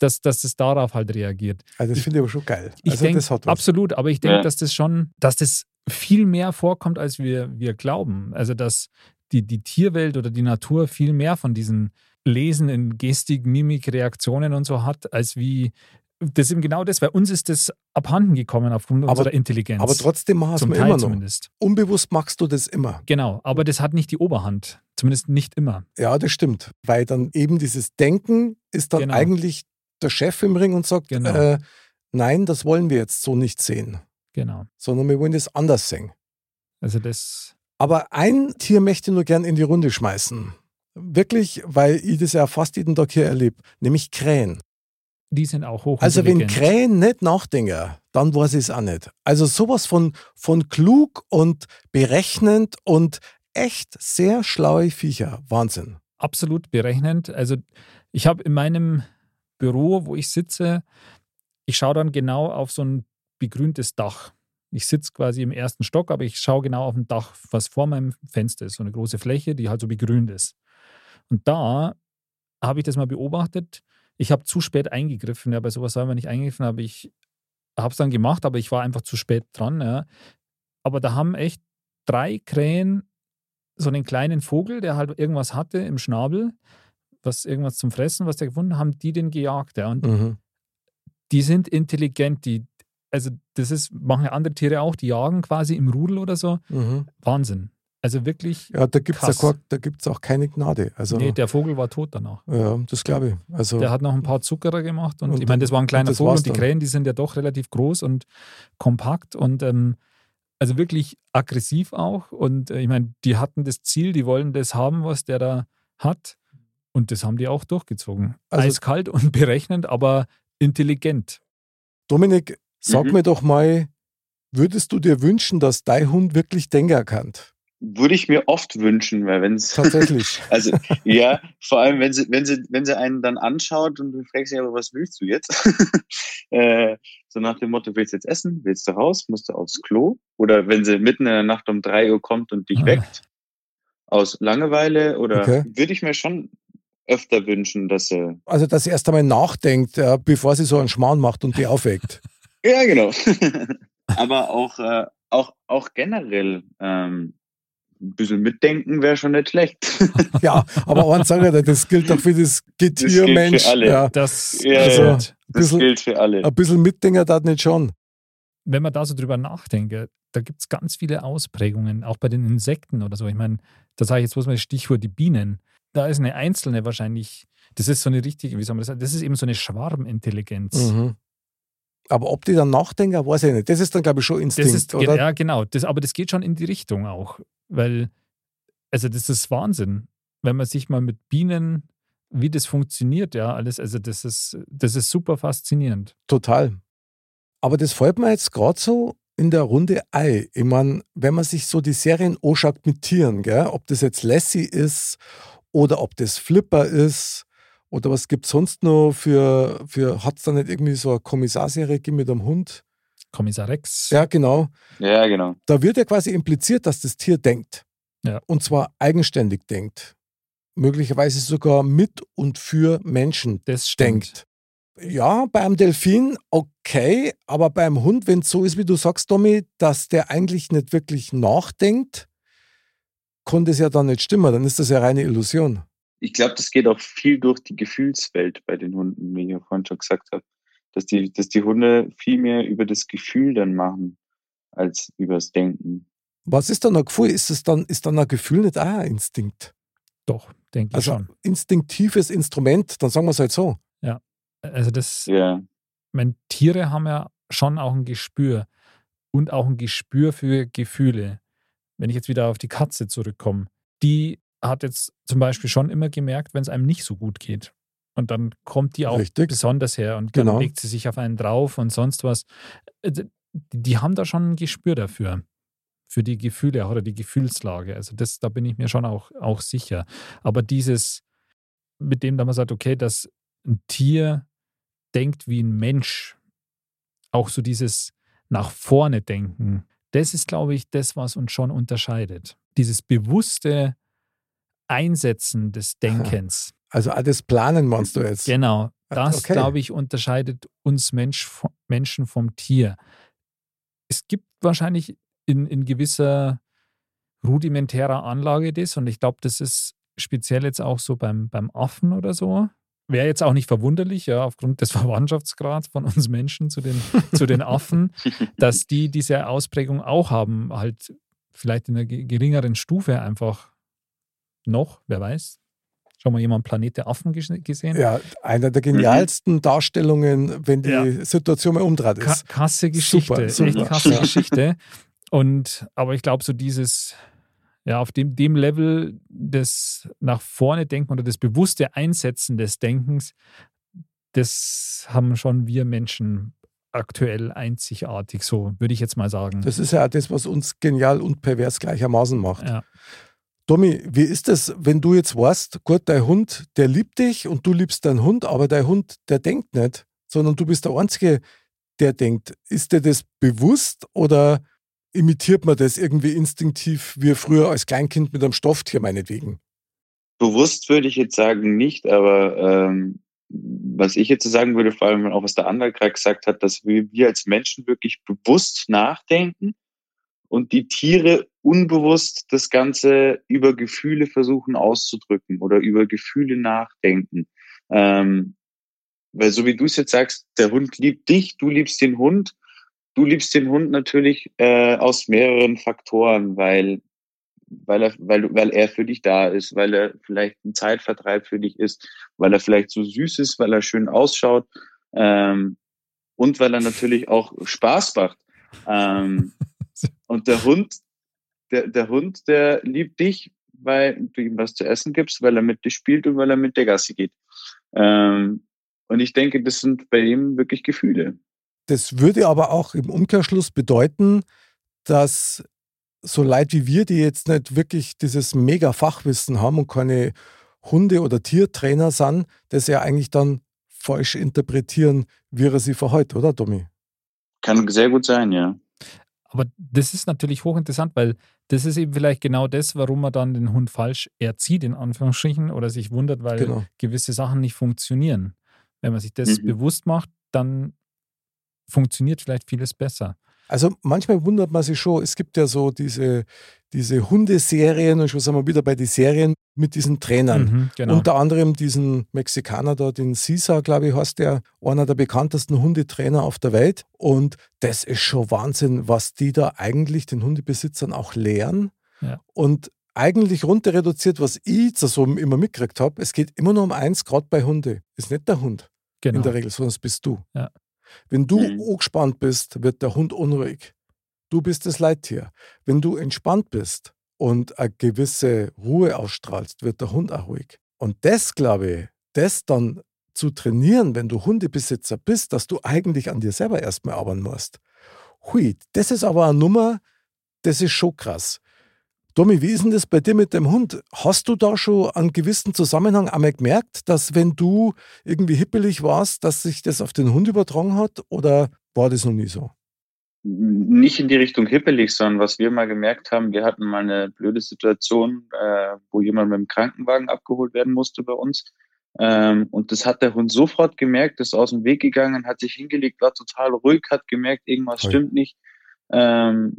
dass, dass es darauf halt reagiert. Also das finde ich aber schon geil. Ich also denke, das hat was. absolut, aber ich denke, Ja. dass das schon, dass das viel mehr vorkommt, als wir, wir glauben. Also, dass die, die Tierwelt oder die Natur viel mehr von diesen Lesen in Gestik, Mimik, Reaktionen und so hat, als wie das ist eben genau das, weil uns ist das abhanden gekommen aufgrund Aber- unserer Intelligenz. Aber trotzdem machst du immer noch. zumindest. Unbewusst machst du das immer. Genau, aber das hat nicht die Oberhand. Zumindest nicht immer. Ja, das stimmt. Weil dann eben dieses Denken ist dann Genau. eigentlich der Chef im Ring und sagt, Genau. äh, nein, das wollen wir jetzt so nicht sehen, Genau. sondern wir wollen das anders sehen. Also das, Aber ein Tier möchte ich nur gern in die Runde schmeißen. Wirklich, weil ich das ja fast jeden Tag hier erlebe, nämlich Krähen. die sind auch hoch. Also wenn Krähen nicht nachdenken, dann weiß ich es auch nicht. Also sowas von, von klug und berechnend und echt sehr schlaue Viecher. Wahnsinn. absolut berechnend. Also ich habe in meinem Büro, wo ich sitze, ich schaue dann genau auf so ein begrüntes Dach. Ich sitze quasi im ersten Stock, aber ich schaue genau auf ein Dach, was vor meinem Fenster ist. So eine große Fläche, die halt so begrünt ist. Und da habe ich das mal beobachtet. Ich habe zu spät eingegriffen. Ja, bei sowas soll man nicht eingegriffen, aber ich habe es dann gemacht, aber ich war einfach zu spät dran. Ja. Aber da haben echt drei Krähen so einen kleinen Vogel, der halt irgendwas hatte im Schnabel, was irgendwas zum Fressen, was der gefunden haben, die den gejagt. Ja. Und Mhm. die sind intelligent, die, also das ist, machen ja andere Tiere auch, die jagen quasi im Rudel oder so. Mhm. Wahnsinn. Also wirklich, Ja, da gibt es ja, da gibt's auch keine Gnade. Also, nee, der Vogel war tot danach. ja, das glaube ich. Also, Der hat noch ein paar Zuckerer gemacht und, Und ich meine, das war ein kleiner das Vogel und die dann. Krähen, die sind ja doch relativ groß und kompakt und ähm, also wirklich aggressiv auch. Und äh, ich meine, die hatten das Ziel, die wollen das haben, was der da hat. Und das haben die auch durchgezogen. Also- Eiskalt und <laughs> berechnend, aber intelligent. Dominik, sag Mhm. mir doch mal, würdest du dir wünschen, dass dein Hund wirklich denken kann? Würde ich mir oft wünschen, weil wenn es <laughs> Tatsächlich. Also ja, vor allem wenn sie, wenn sie, wenn sie einen dann anschaut und du fragst dich, aber was willst du jetzt? <laughs> äh, so nach dem Motto, willst du jetzt essen? Willst du raus? Musst du aufs Klo? Oder wenn sie mitten in der Nacht um drei Uhr kommt und dich Ah. weckt aus Langeweile oder Okay. würde ich mir schon öfter wünschen, dass sie Also, dass sie erst einmal nachdenkt, äh, bevor sie so einen Schmarrn macht und die aufweckt. <laughs> ja genau. aber auch äh, auch auch generell ähm, ein bisschen mitdenken wäre schon nicht schlecht. <laughs> Ja, aber eins sage ich dir, das gilt doch für das Getier, gilt für Mensch. alle. Ja, Das Ja, also, ja. Das bisschen, gilt für alle. ein bisschen mitdenken das nicht schon. wenn man da so drüber nachdenkt, da gibt es ganz viele Ausprägungen, auch bei den Insekten oder so. Ich meine, da sage ich jetzt bloß mal das Stichwort die Bienen. Da ist eine einzelne wahrscheinlich, das ist so eine richtige, wie soll man das sagen, das ist eben so eine Schwarmintelligenz. Mhm. Aber ob die dann nachdenken, weiß ich nicht. Das ist dann, glaube ich, schon Instinkt, das ist, oder? Ja, genau. Das, aber das geht schon in die Richtung auch. Weil, also das ist Wahnsinn. Wenn man sich mal mit Bienen, wie das funktioniert, ja, alles, also das ist, das ist super faszinierend. Total. Aber das fällt mir jetzt gerade so in der Runde Ei. Ich meine, wenn man sich so die Serien anschaut mit Tieren, gell, ob das jetzt Lassie ist oder ob das Flipper ist oder was gibt es sonst noch für, für hat es da nicht irgendwie so eine Kommissarserie mit einem Hund? Kommissar Rex. Ja, genau. Ja, genau. Da wird ja quasi impliziert, dass das Tier denkt. Ja. Und zwar eigenständig denkt. Möglicherweise sogar mit und für Menschen das denkt. Ja, beim Delfin okay, aber beim Hund, wenn es so ist, wie du sagst, Tommy, dass der eigentlich nicht wirklich nachdenkt, kann das ja dann nicht stimmen. Dann ist das ja reine Illusion. Ich glaube, das geht auch viel durch die Gefühlswelt bei den Hunden, wie ich ja vorhin schon gesagt habe. Dass die, dass die Hunde viel mehr über das Gefühl dann machen, als über das Denken. Was ist dann ein Gefühl? Ist, es dann, ist dann ein Gefühl nicht auch ein Instinkt? Doch, denke ich Also schon. instinktives Instrument, dann sagen wir es halt so. Also das, Ja. meine, Tiere haben ja schon auch ein Gespür und auch ein Gespür für Gefühle. Wenn ich jetzt wieder auf die Katze zurückkomme, die hat jetzt zum Beispiel schon immer gemerkt, wenn es einem nicht so gut geht. Und dann kommt die auch Richtig. besonders her und Genau. dann legt sie sich auf einen drauf und sonst was. Äh, Die, die haben da schon ein Gespür dafür, für die Gefühle oder die Gefühlslage. Also das, da bin ich mir schon auch, auch sicher. Aber dieses, mit dem da man sagt, okay, dass ein Tier denkt wie ein Mensch, auch so dieses nach vorne denken, das ist, glaube ich, das, was uns schon unterscheidet. Dieses bewusste Einsetzen des <laughs> Denkens. Also auch das Planen meinst du jetzt? Genau. Das, Okay. glaube ich, unterscheidet uns Mensch, Menschen vom Tier. Es gibt wahrscheinlich in, in gewisser rudimentärer Anlage das und ich glaube, das ist speziell jetzt auch so beim, beim Affen oder so. Wäre jetzt auch nicht verwunderlich, ja, aufgrund des <laughs> Verwandtschaftsgrads von uns Menschen zu den, zu den Affen, <laughs> dass die diese Ausprägung auch haben, halt vielleicht in einer ge- geringeren Stufe einfach noch, wer weiß. Schon mal jemand Planet der Affen ges- gesehen? Ja, einer der genialsten Darstellungen, wenn die Ja. Situation mal umdreht Ka ist. krasse Geschichte, Super, echt super. krasse Ja. <laughs> Geschichte. Und aber ich glaube, so dieses, ja, auf dem, dem Level des nach vorne denken oder das bewusste Einsetzen des Denkens, das haben schon wir Menschen aktuell einzigartig, so würde ich jetzt mal sagen. Das ist ja auch das, was uns genial und pervers gleichermaßen macht. ja. Tommy, wie ist es, wenn du jetzt weißt, gut, dein Hund, der liebt dich und du liebst deinen Hund, aber dein Hund, der denkt nicht, sondern du bist der Einzige, der denkt. Ist dir das bewusst oder imitiert man das irgendwie instinktiv, wie früher als Kleinkind mit einem Stofftier meinetwegen? Bewusst würde ich jetzt sagen nicht, aber ähm, was ich jetzt sagen würde, vor allem auch was der andere gerade gesagt hat, dass wir, wir als Menschen wirklich bewusst nachdenken und die Tiere unbewusst das Ganze über Gefühle versuchen auszudrücken oder über Gefühle nachdenken. Ähm, weil so wie du es jetzt sagst, der Hund liebt dich, du liebst den Hund. Du liebst den Hund natürlich äh, aus mehreren Faktoren, weil weil er, weil, weil er für dich da ist, weil er vielleicht ein Zeitvertreib für dich ist, weil er vielleicht so süß ist, weil er schön ausschaut ähm, und weil er natürlich auch Spaß macht. Ähm, und der Hund, der, der Hund, der liebt dich, weil du ihm was zu essen gibst, weil er mit dir spielt und weil er mit der Gasse geht. Ähm, und ich denke, das sind bei ihm wirklich Gefühle. Das würde aber auch im Umkehrschluss bedeuten, dass so Leute wie wir, die jetzt nicht wirklich dieses mega Fachwissen haben und keine Hunde- oder Tiertrainer sind, das ja eigentlich dann falsch interpretieren, wie er sie verhält, oder Tommy? Kann sehr gut sein, ja. Aber das ist natürlich hochinteressant, weil das ist eben vielleicht genau das, warum man dann den Hund falsch erzieht, in Anführungsstrichen, oder sich wundert, weil Genau. gewisse Sachen nicht funktionieren. Wenn man sich das Mhm. bewusst macht, dann funktioniert vielleicht vieles besser. Also manchmal wundert man sich schon, es gibt ja so diese, diese Hundeserien und schon sind wir wieder bei den Serien mit diesen Trainern. Mhm, genau. Unter anderem diesen Mexikaner da, den Sisa, glaube ich, heißt der, einer der bekanntesten Hundetrainer auf der Welt. Und das ist schon Wahnsinn, was die da eigentlich den Hundebesitzern auch lehren. Ja. Und eigentlich runter reduziert, was ich so immer mitgekriegt habe, es geht immer nur um eins, gerade bei Hunde. Ist nicht der Hund genau. in der Regel, sondern es bist du. Ja. Wenn du Mhm. angespannt bist, wird der Hund unruhig. Du bist das Leittier. Wenn du entspannt bist und eine gewisse Ruhe ausstrahlst, wird der Hund auch ruhig. Und das, glaube ich, das dann zu trainieren, wenn du Hundebesitzer bist, dass du eigentlich an dir selber erstmal arbeiten musst. Hui, das ist aber eine Nummer, das ist schon krass. Tommy, wie ist denn das bei dir mit dem Hund? Hast du da schon einen gewissen Zusammenhang einmal gemerkt, dass wenn du irgendwie hippelig warst, dass sich das auf den Hund übertragen hat oder war das noch nie so? nicht in die Richtung hippelig, sondern was wir mal gemerkt haben, wir hatten mal eine blöde Situation, äh, wo jemand mit dem Krankenwagen abgeholt werden musste bei uns. Ähm, und das hat der Hund sofort gemerkt, ist aus dem Weg gegangen, hat sich hingelegt, war total ruhig, hat gemerkt, irgendwas Ui. stimmt nicht. Ähm,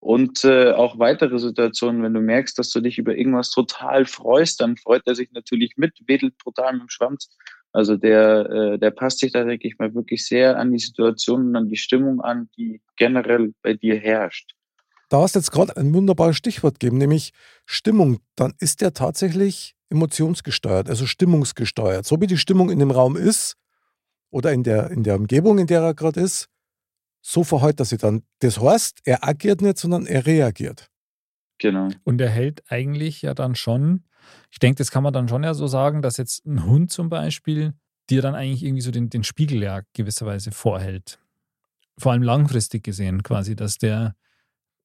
und äh, auch weitere Situationen, wenn du merkst, dass du dich über irgendwas total freust, dann freut er sich natürlich mit, wedelt brutal mit dem Schwanz. Also der, äh, der passt sich da, denke ich mal, wirklich sehr an die Situation und an die Stimmung an, die generell bei dir herrscht. Da hast jetzt gerade ein wunderbares Stichwort gegeben, nämlich Stimmung. Dann ist der tatsächlich emotionsgesteuert, also stimmungsgesteuert. So wie die Stimmung in dem Raum ist oder in der, in der Umgebung, in der er gerade ist, so verhält er sich dann. Das heißt, er agiert nicht, sondern er reagiert. Genau. Und er hält eigentlich ja dann schon, ich denke, das kann man dann schon ja so sagen, dass jetzt ein Hund zum Beispiel dir dann eigentlich irgendwie so den, den Spiegel ja gewisserweise vorhält. Vor allem langfristig gesehen quasi, dass der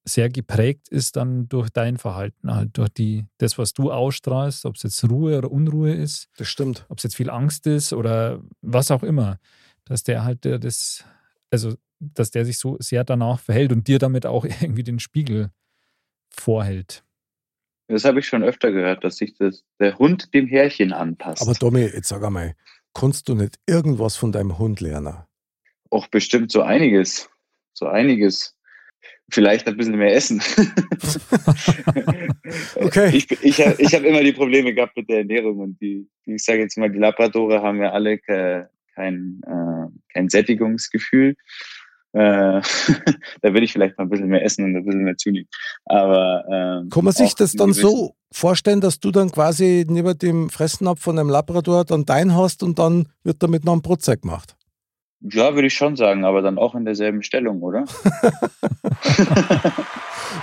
sehr geprägt ist dann durch dein Verhalten, halt durch die, das, was du ausstrahlst, ob es jetzt Ruhe oder Unruhe ist, Das stimmt. ob es jetzt viel Angst ist oder was auch immer, dass der halt der das, also dass der sich so sehr danach verhält und dir damit auch <laughs> irgendwie den Spiegel vorhält. Das habe ich schon öfter gehört, dass sich das, der Hund dem Härchen anpasst. Aber Tommy, jetzt sag einmal, kannst du nicht irgendwas von deinem Hund lernen? auch bestimmt so einiges. So einiges. Vielleicht ein bisschen mehr essen. <laughs> Okay. Ich, ich habe ich hab immer die Probleme gehabt mit der Ernährung und die, die ich sage jetzt mal, die Labradore haben ja alle ke, kein, äh, kein Sättigungsgefühl. Äh, <laughs> da würde ich vielleicht mal ein bisschen mehr essen und ein bisschen mehr zunehmen. Aber ähm, Kann man sich das dann so vorstellen, dass du dann quasi neben dem Fressnapf von einem Labrador dann dein hast und dann wird damit noch ein Brotzeit gemacht? Ja, würde ich schon sagen, aber dann auch in derselben Stellung, oder? <laughs>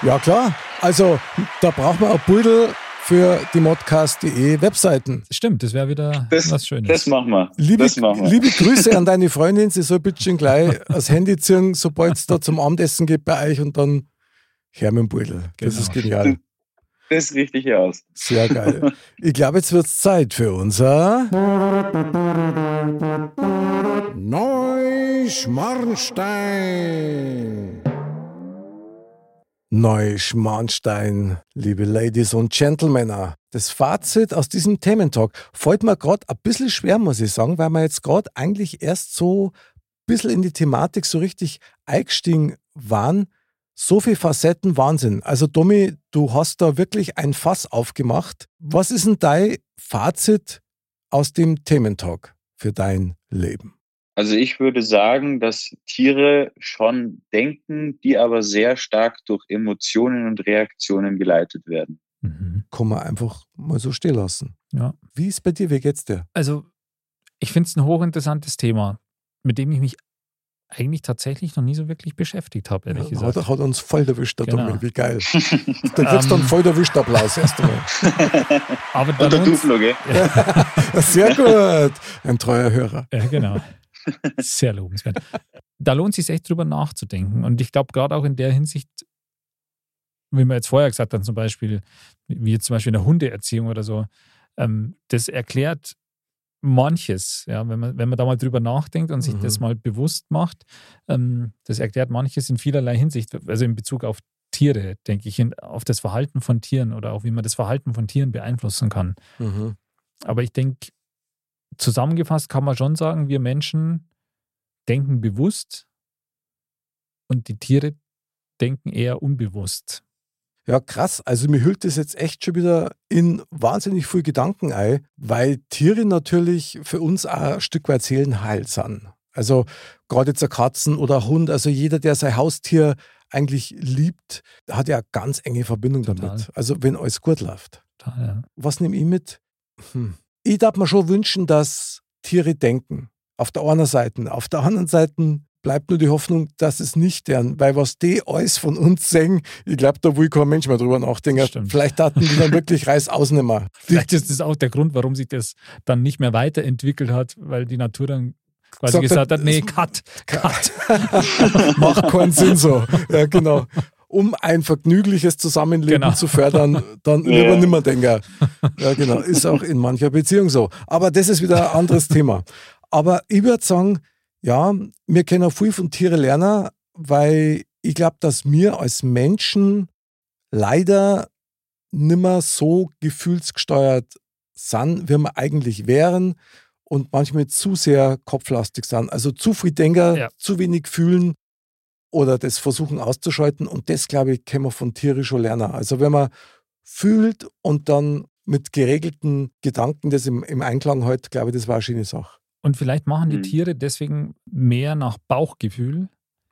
Ja, klar. Also, da braucht man ein Pudel für die modcast.de Webseiten. Stimmt, das wäre wieder Das- was Schönes. Das machen wir. Liebe, das machen wir. liebe Grüße an deine <laughs> Freundin. Sie soll bitte schon gleich das Handy ziehen, sobald es da zum Abendessen geht bei euch und dann her mit dem Pudel. Das Genau. ist genial. Das richtig hier aus. Sehr geil. <laughs> Ich glaube, jetzt wird es Zeit für unser Neuschmarnstein. Neuschmarnstein, liebe Ladies und Gentlemen. Das Fazit aus diesem Thementalk fällt mir gerade ein bisschen schwer, muss ich sagen, weil wir jetzt gerade eigentlich erst so ein bisschen in die Thematik so richtig eingestiegen waren. So viele Facetten, Wahnsinn. Also Domi, du hast da wirklich ein Fass aufgemacht. Was ist denn dein Fazit aus dem Thementalk für dein Leben? Also ich würde sagen, dass Tiere schon denken, die aber sehr stark durch Emotionen und Reaktionen geleitet werden. Mhm. Kann man einfach mal so stehen lassen. Ja. Wie ist bei dir? Wie geht's dir? Also, ich finde es ein hochinteressantes Thema, mit dem ich mich eigentlich tatsächlich noch nie so wirklich beschäftigt habe, ehrlich Ja, gesagt. hat, hat uns voll erwischt, der Genau. Wie geil. <laughs> Da kriegst du dann Ähm, voll erwischt Applaus erst einmal. Aber Und der Duplo, gell? Sehr gut. Ein treuer Hörer. Ja, genau. Sehr lobenswert. Da lohnt es sich echt drüber nachzudenken. Und ich glaube, gerade auch in der Hinsicht, wie wir jetzt vorher gesagt haben, zum Beispiel, wie zum Beispiel in der Hundeerziehung oder so, ähm, das erklärt manches, ja, wenn man, wenn man da mal drüber nachdenkt und sich Mhm. das mal bewusst macht, ähm, das erklärt manches in vielerlei Hinsicht, also in Bezug auf Tiere, denke ich, in, auf das Verhalten von Tieren oder auch wie man das Verhalten von Tieren beeinflussen kann. Mhm. Aber ich denke, zusammengefasst kann man schon sagen, wir Menschen denken bewusst und die Tiere denken eher unbewusst. Ja, krass. Also mir hüllt das jetzt echt schon wieder in wahnsinnig viel Gedanken ein, weil Tiere natürlich für uns auch ein Stück weit Seelenheil sind. Also gerade jetzt ein Katzen oder ein Hund, also jeder, der sein Haustier eigentlich liebt, hat ja eine ganz enge Verbindung Total. damit. Also wenn alles gut läuft. Total, ja. Was nehme ich mit? Hm. Ich darf mir schon wünschen, dass Tiere denken. Auf der einen Seite. Auf der anderen Seite bleibt nur die Hoffnung, dass es nicht deren, weil was die alles von uns sehen, ich glaube, da will kein Mensch mehr drüber nachdenken. Stimmt. Vielleicht hatten die dann wirklich Reiß ausnehmen. <laughs> Vielleicht ist das auch der Grund, warum sich das dann nicht mehr weiterentwickelt hat, weil die Natur dann quasi Sagt gesagt er, hat, nee, cut, <laughs> cut. Macht keinen Sinn so. Ja, genau. Um ein vergnügliches Zusammenleben Genau. zu fördern, dann <laughs> Ja. lieber nimmer denken. Ja, genau. Ist auch in mancher Beziehung so. Aber das ist wieder ein anderes Thema. Aber ich würde sagen, ja, wir können auch viel von Tiere lernen, weil ich glaube, dass wir als Menschen leider nimmer so gefühlsgesteuert sind, wie wir eigentlich wären und manchmal zu sehr kopflastig sind. Also zu viel denken, Ja. zu wenig fühlen oder das versuchen auszuschalten. Und das, glaube ich, können wir von Tieren schon lernen. Also wenn man fühlt und dann mit geregelten Gedanken das im, im Einklang hält, glaube ich, das war eine schöne Sache. Und vielleicht machen die Mhm. Tiere deswegen mehr nach Bauchgefühl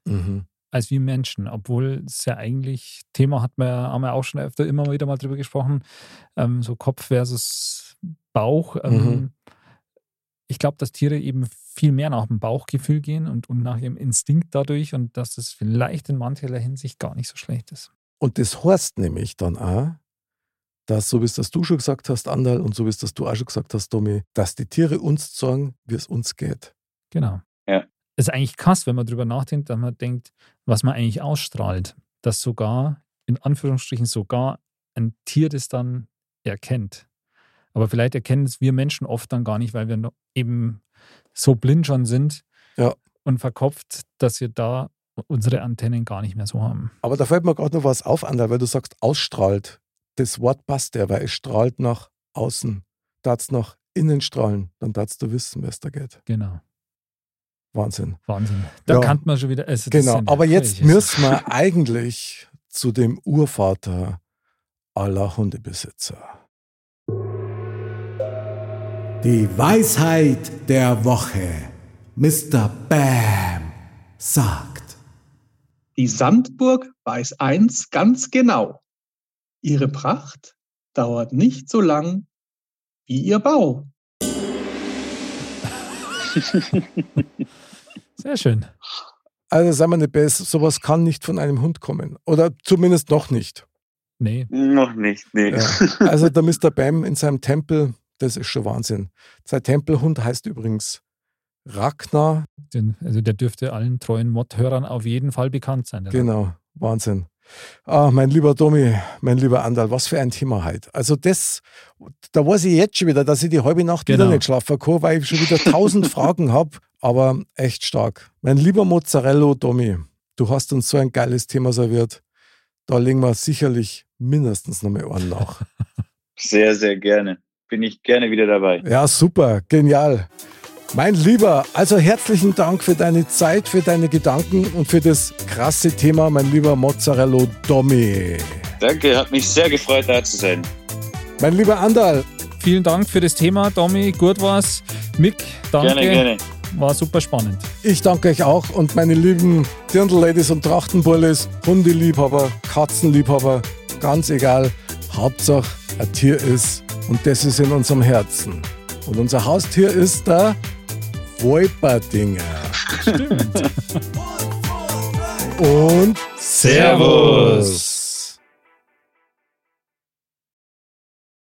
Mhm. als wir Menschen, obwohl es ja eigentlich, Thema hat man, ja- haben wir auch schon öfter immer wieder mal drüber gesprochen, ähm, so Kopf versus Bauch. Ähm, Mhm. Ich glaube, dass Tiere eben viel mehr nach dem Bauchgefühl gehen und, und nach ihrem Instinkt dadurch und dass es vielleicht in mancherlei Hinsicht gar nicht so schlecht ist. Und das heißt nämlich dann auch, dass, so wie es das du schon gesagt hast, Andal, und so wie es das du auch schon gesagt hast, Domi, dass die Tiere uns sagen, wie es uns geht. Genau. Ja. Es ist eigentlich krass, wenn man drüber nachdenkt, dass man denkt, was man eigentlich ausstrahlt. Dass sogar, in Anführungsstrichen, sogar ein Tier das dann erkennt. Aber vielleicht erkennen es wir Menschen oft dann gar nicht, weil wir eben so blind schon sind Ja. und verkopft, dass wir da unsere Antennen gar nicht mehr so haben. Aber da fällt mir gerade noch was auf, Andal, weil du sagst, ausstrahlt. Das Wort passt ja, weil es strahlt nach außen. Darfst nach innen strahlen, dann darfst du wissen, wie es da geht. Genau. Wahnsinn. Wahnsinn. Da Ja. kann man schon wieder. Also Genau, aber jetzt müssen wir eigentlich zu dem Urvater aller Hundebesitzer. Die Weisheit der Woche. Mr. Bam sagt. Die Sandburg weiß eins ganz genau. Ihre Pracht dauert nicht so lang wie ihr Bau. <laughs> Sehr schön. Also sagen wir nicht besser, sowas kann nicht von einem Hund kommen. Oder zumindest noch nicht. Nee, Noch nicht, nee. Ja. Also der Mr. Bam in seinem Tempel, das ist schon Wahnsinn. Sein Tempelhund heißt übrigens Ragnar. den, also der dürfte allen treuen Mod-Hörern auf jeden Fall bekannt sein. der Genau, Wahnsinn. Ah, mein lieber Domi, mein lieber Andal, was für ein Thema heute. Also das, da weiß ich jetzt schon wieder, dass ich die halbe Nacht wieder Genau. nicht schlafen kann, weil ich schon wieder tausend <laughs> Fragen habe, aber echt stark. Mein lieber Mozzarella, Domi, du hast uns so ein geiles Thema serviert. Da legen wir sicherlich mindestens noch mal einen nach. Sehr, sehr gerne. Bin ich gerne wieder dabei. Ja, super, genial. Mein Lieber, also herzlichen Dank für deine Zeit, für deine Gedanken und für das krasse Thema, mein lieber Mozzarella Domi. Danke, hat mich sehr gefreut, da zu sein. Mein lieber Andal, Vielen Dank für das Thema, Domi. Gut war's. Mick, danke. Gerne, gerne. War super spannend. ich danke euch auch und meine lieben Dirndl-Ladies und Trachtenbullis, Hundeliebhaber, Katzenliebhaber, ganz egal. Hauptsache, ein Tier ist und das ist in unserem Herzen. Und unser Haustier ist der Wolperdinger. <laughs> Stimmt. Und Servus.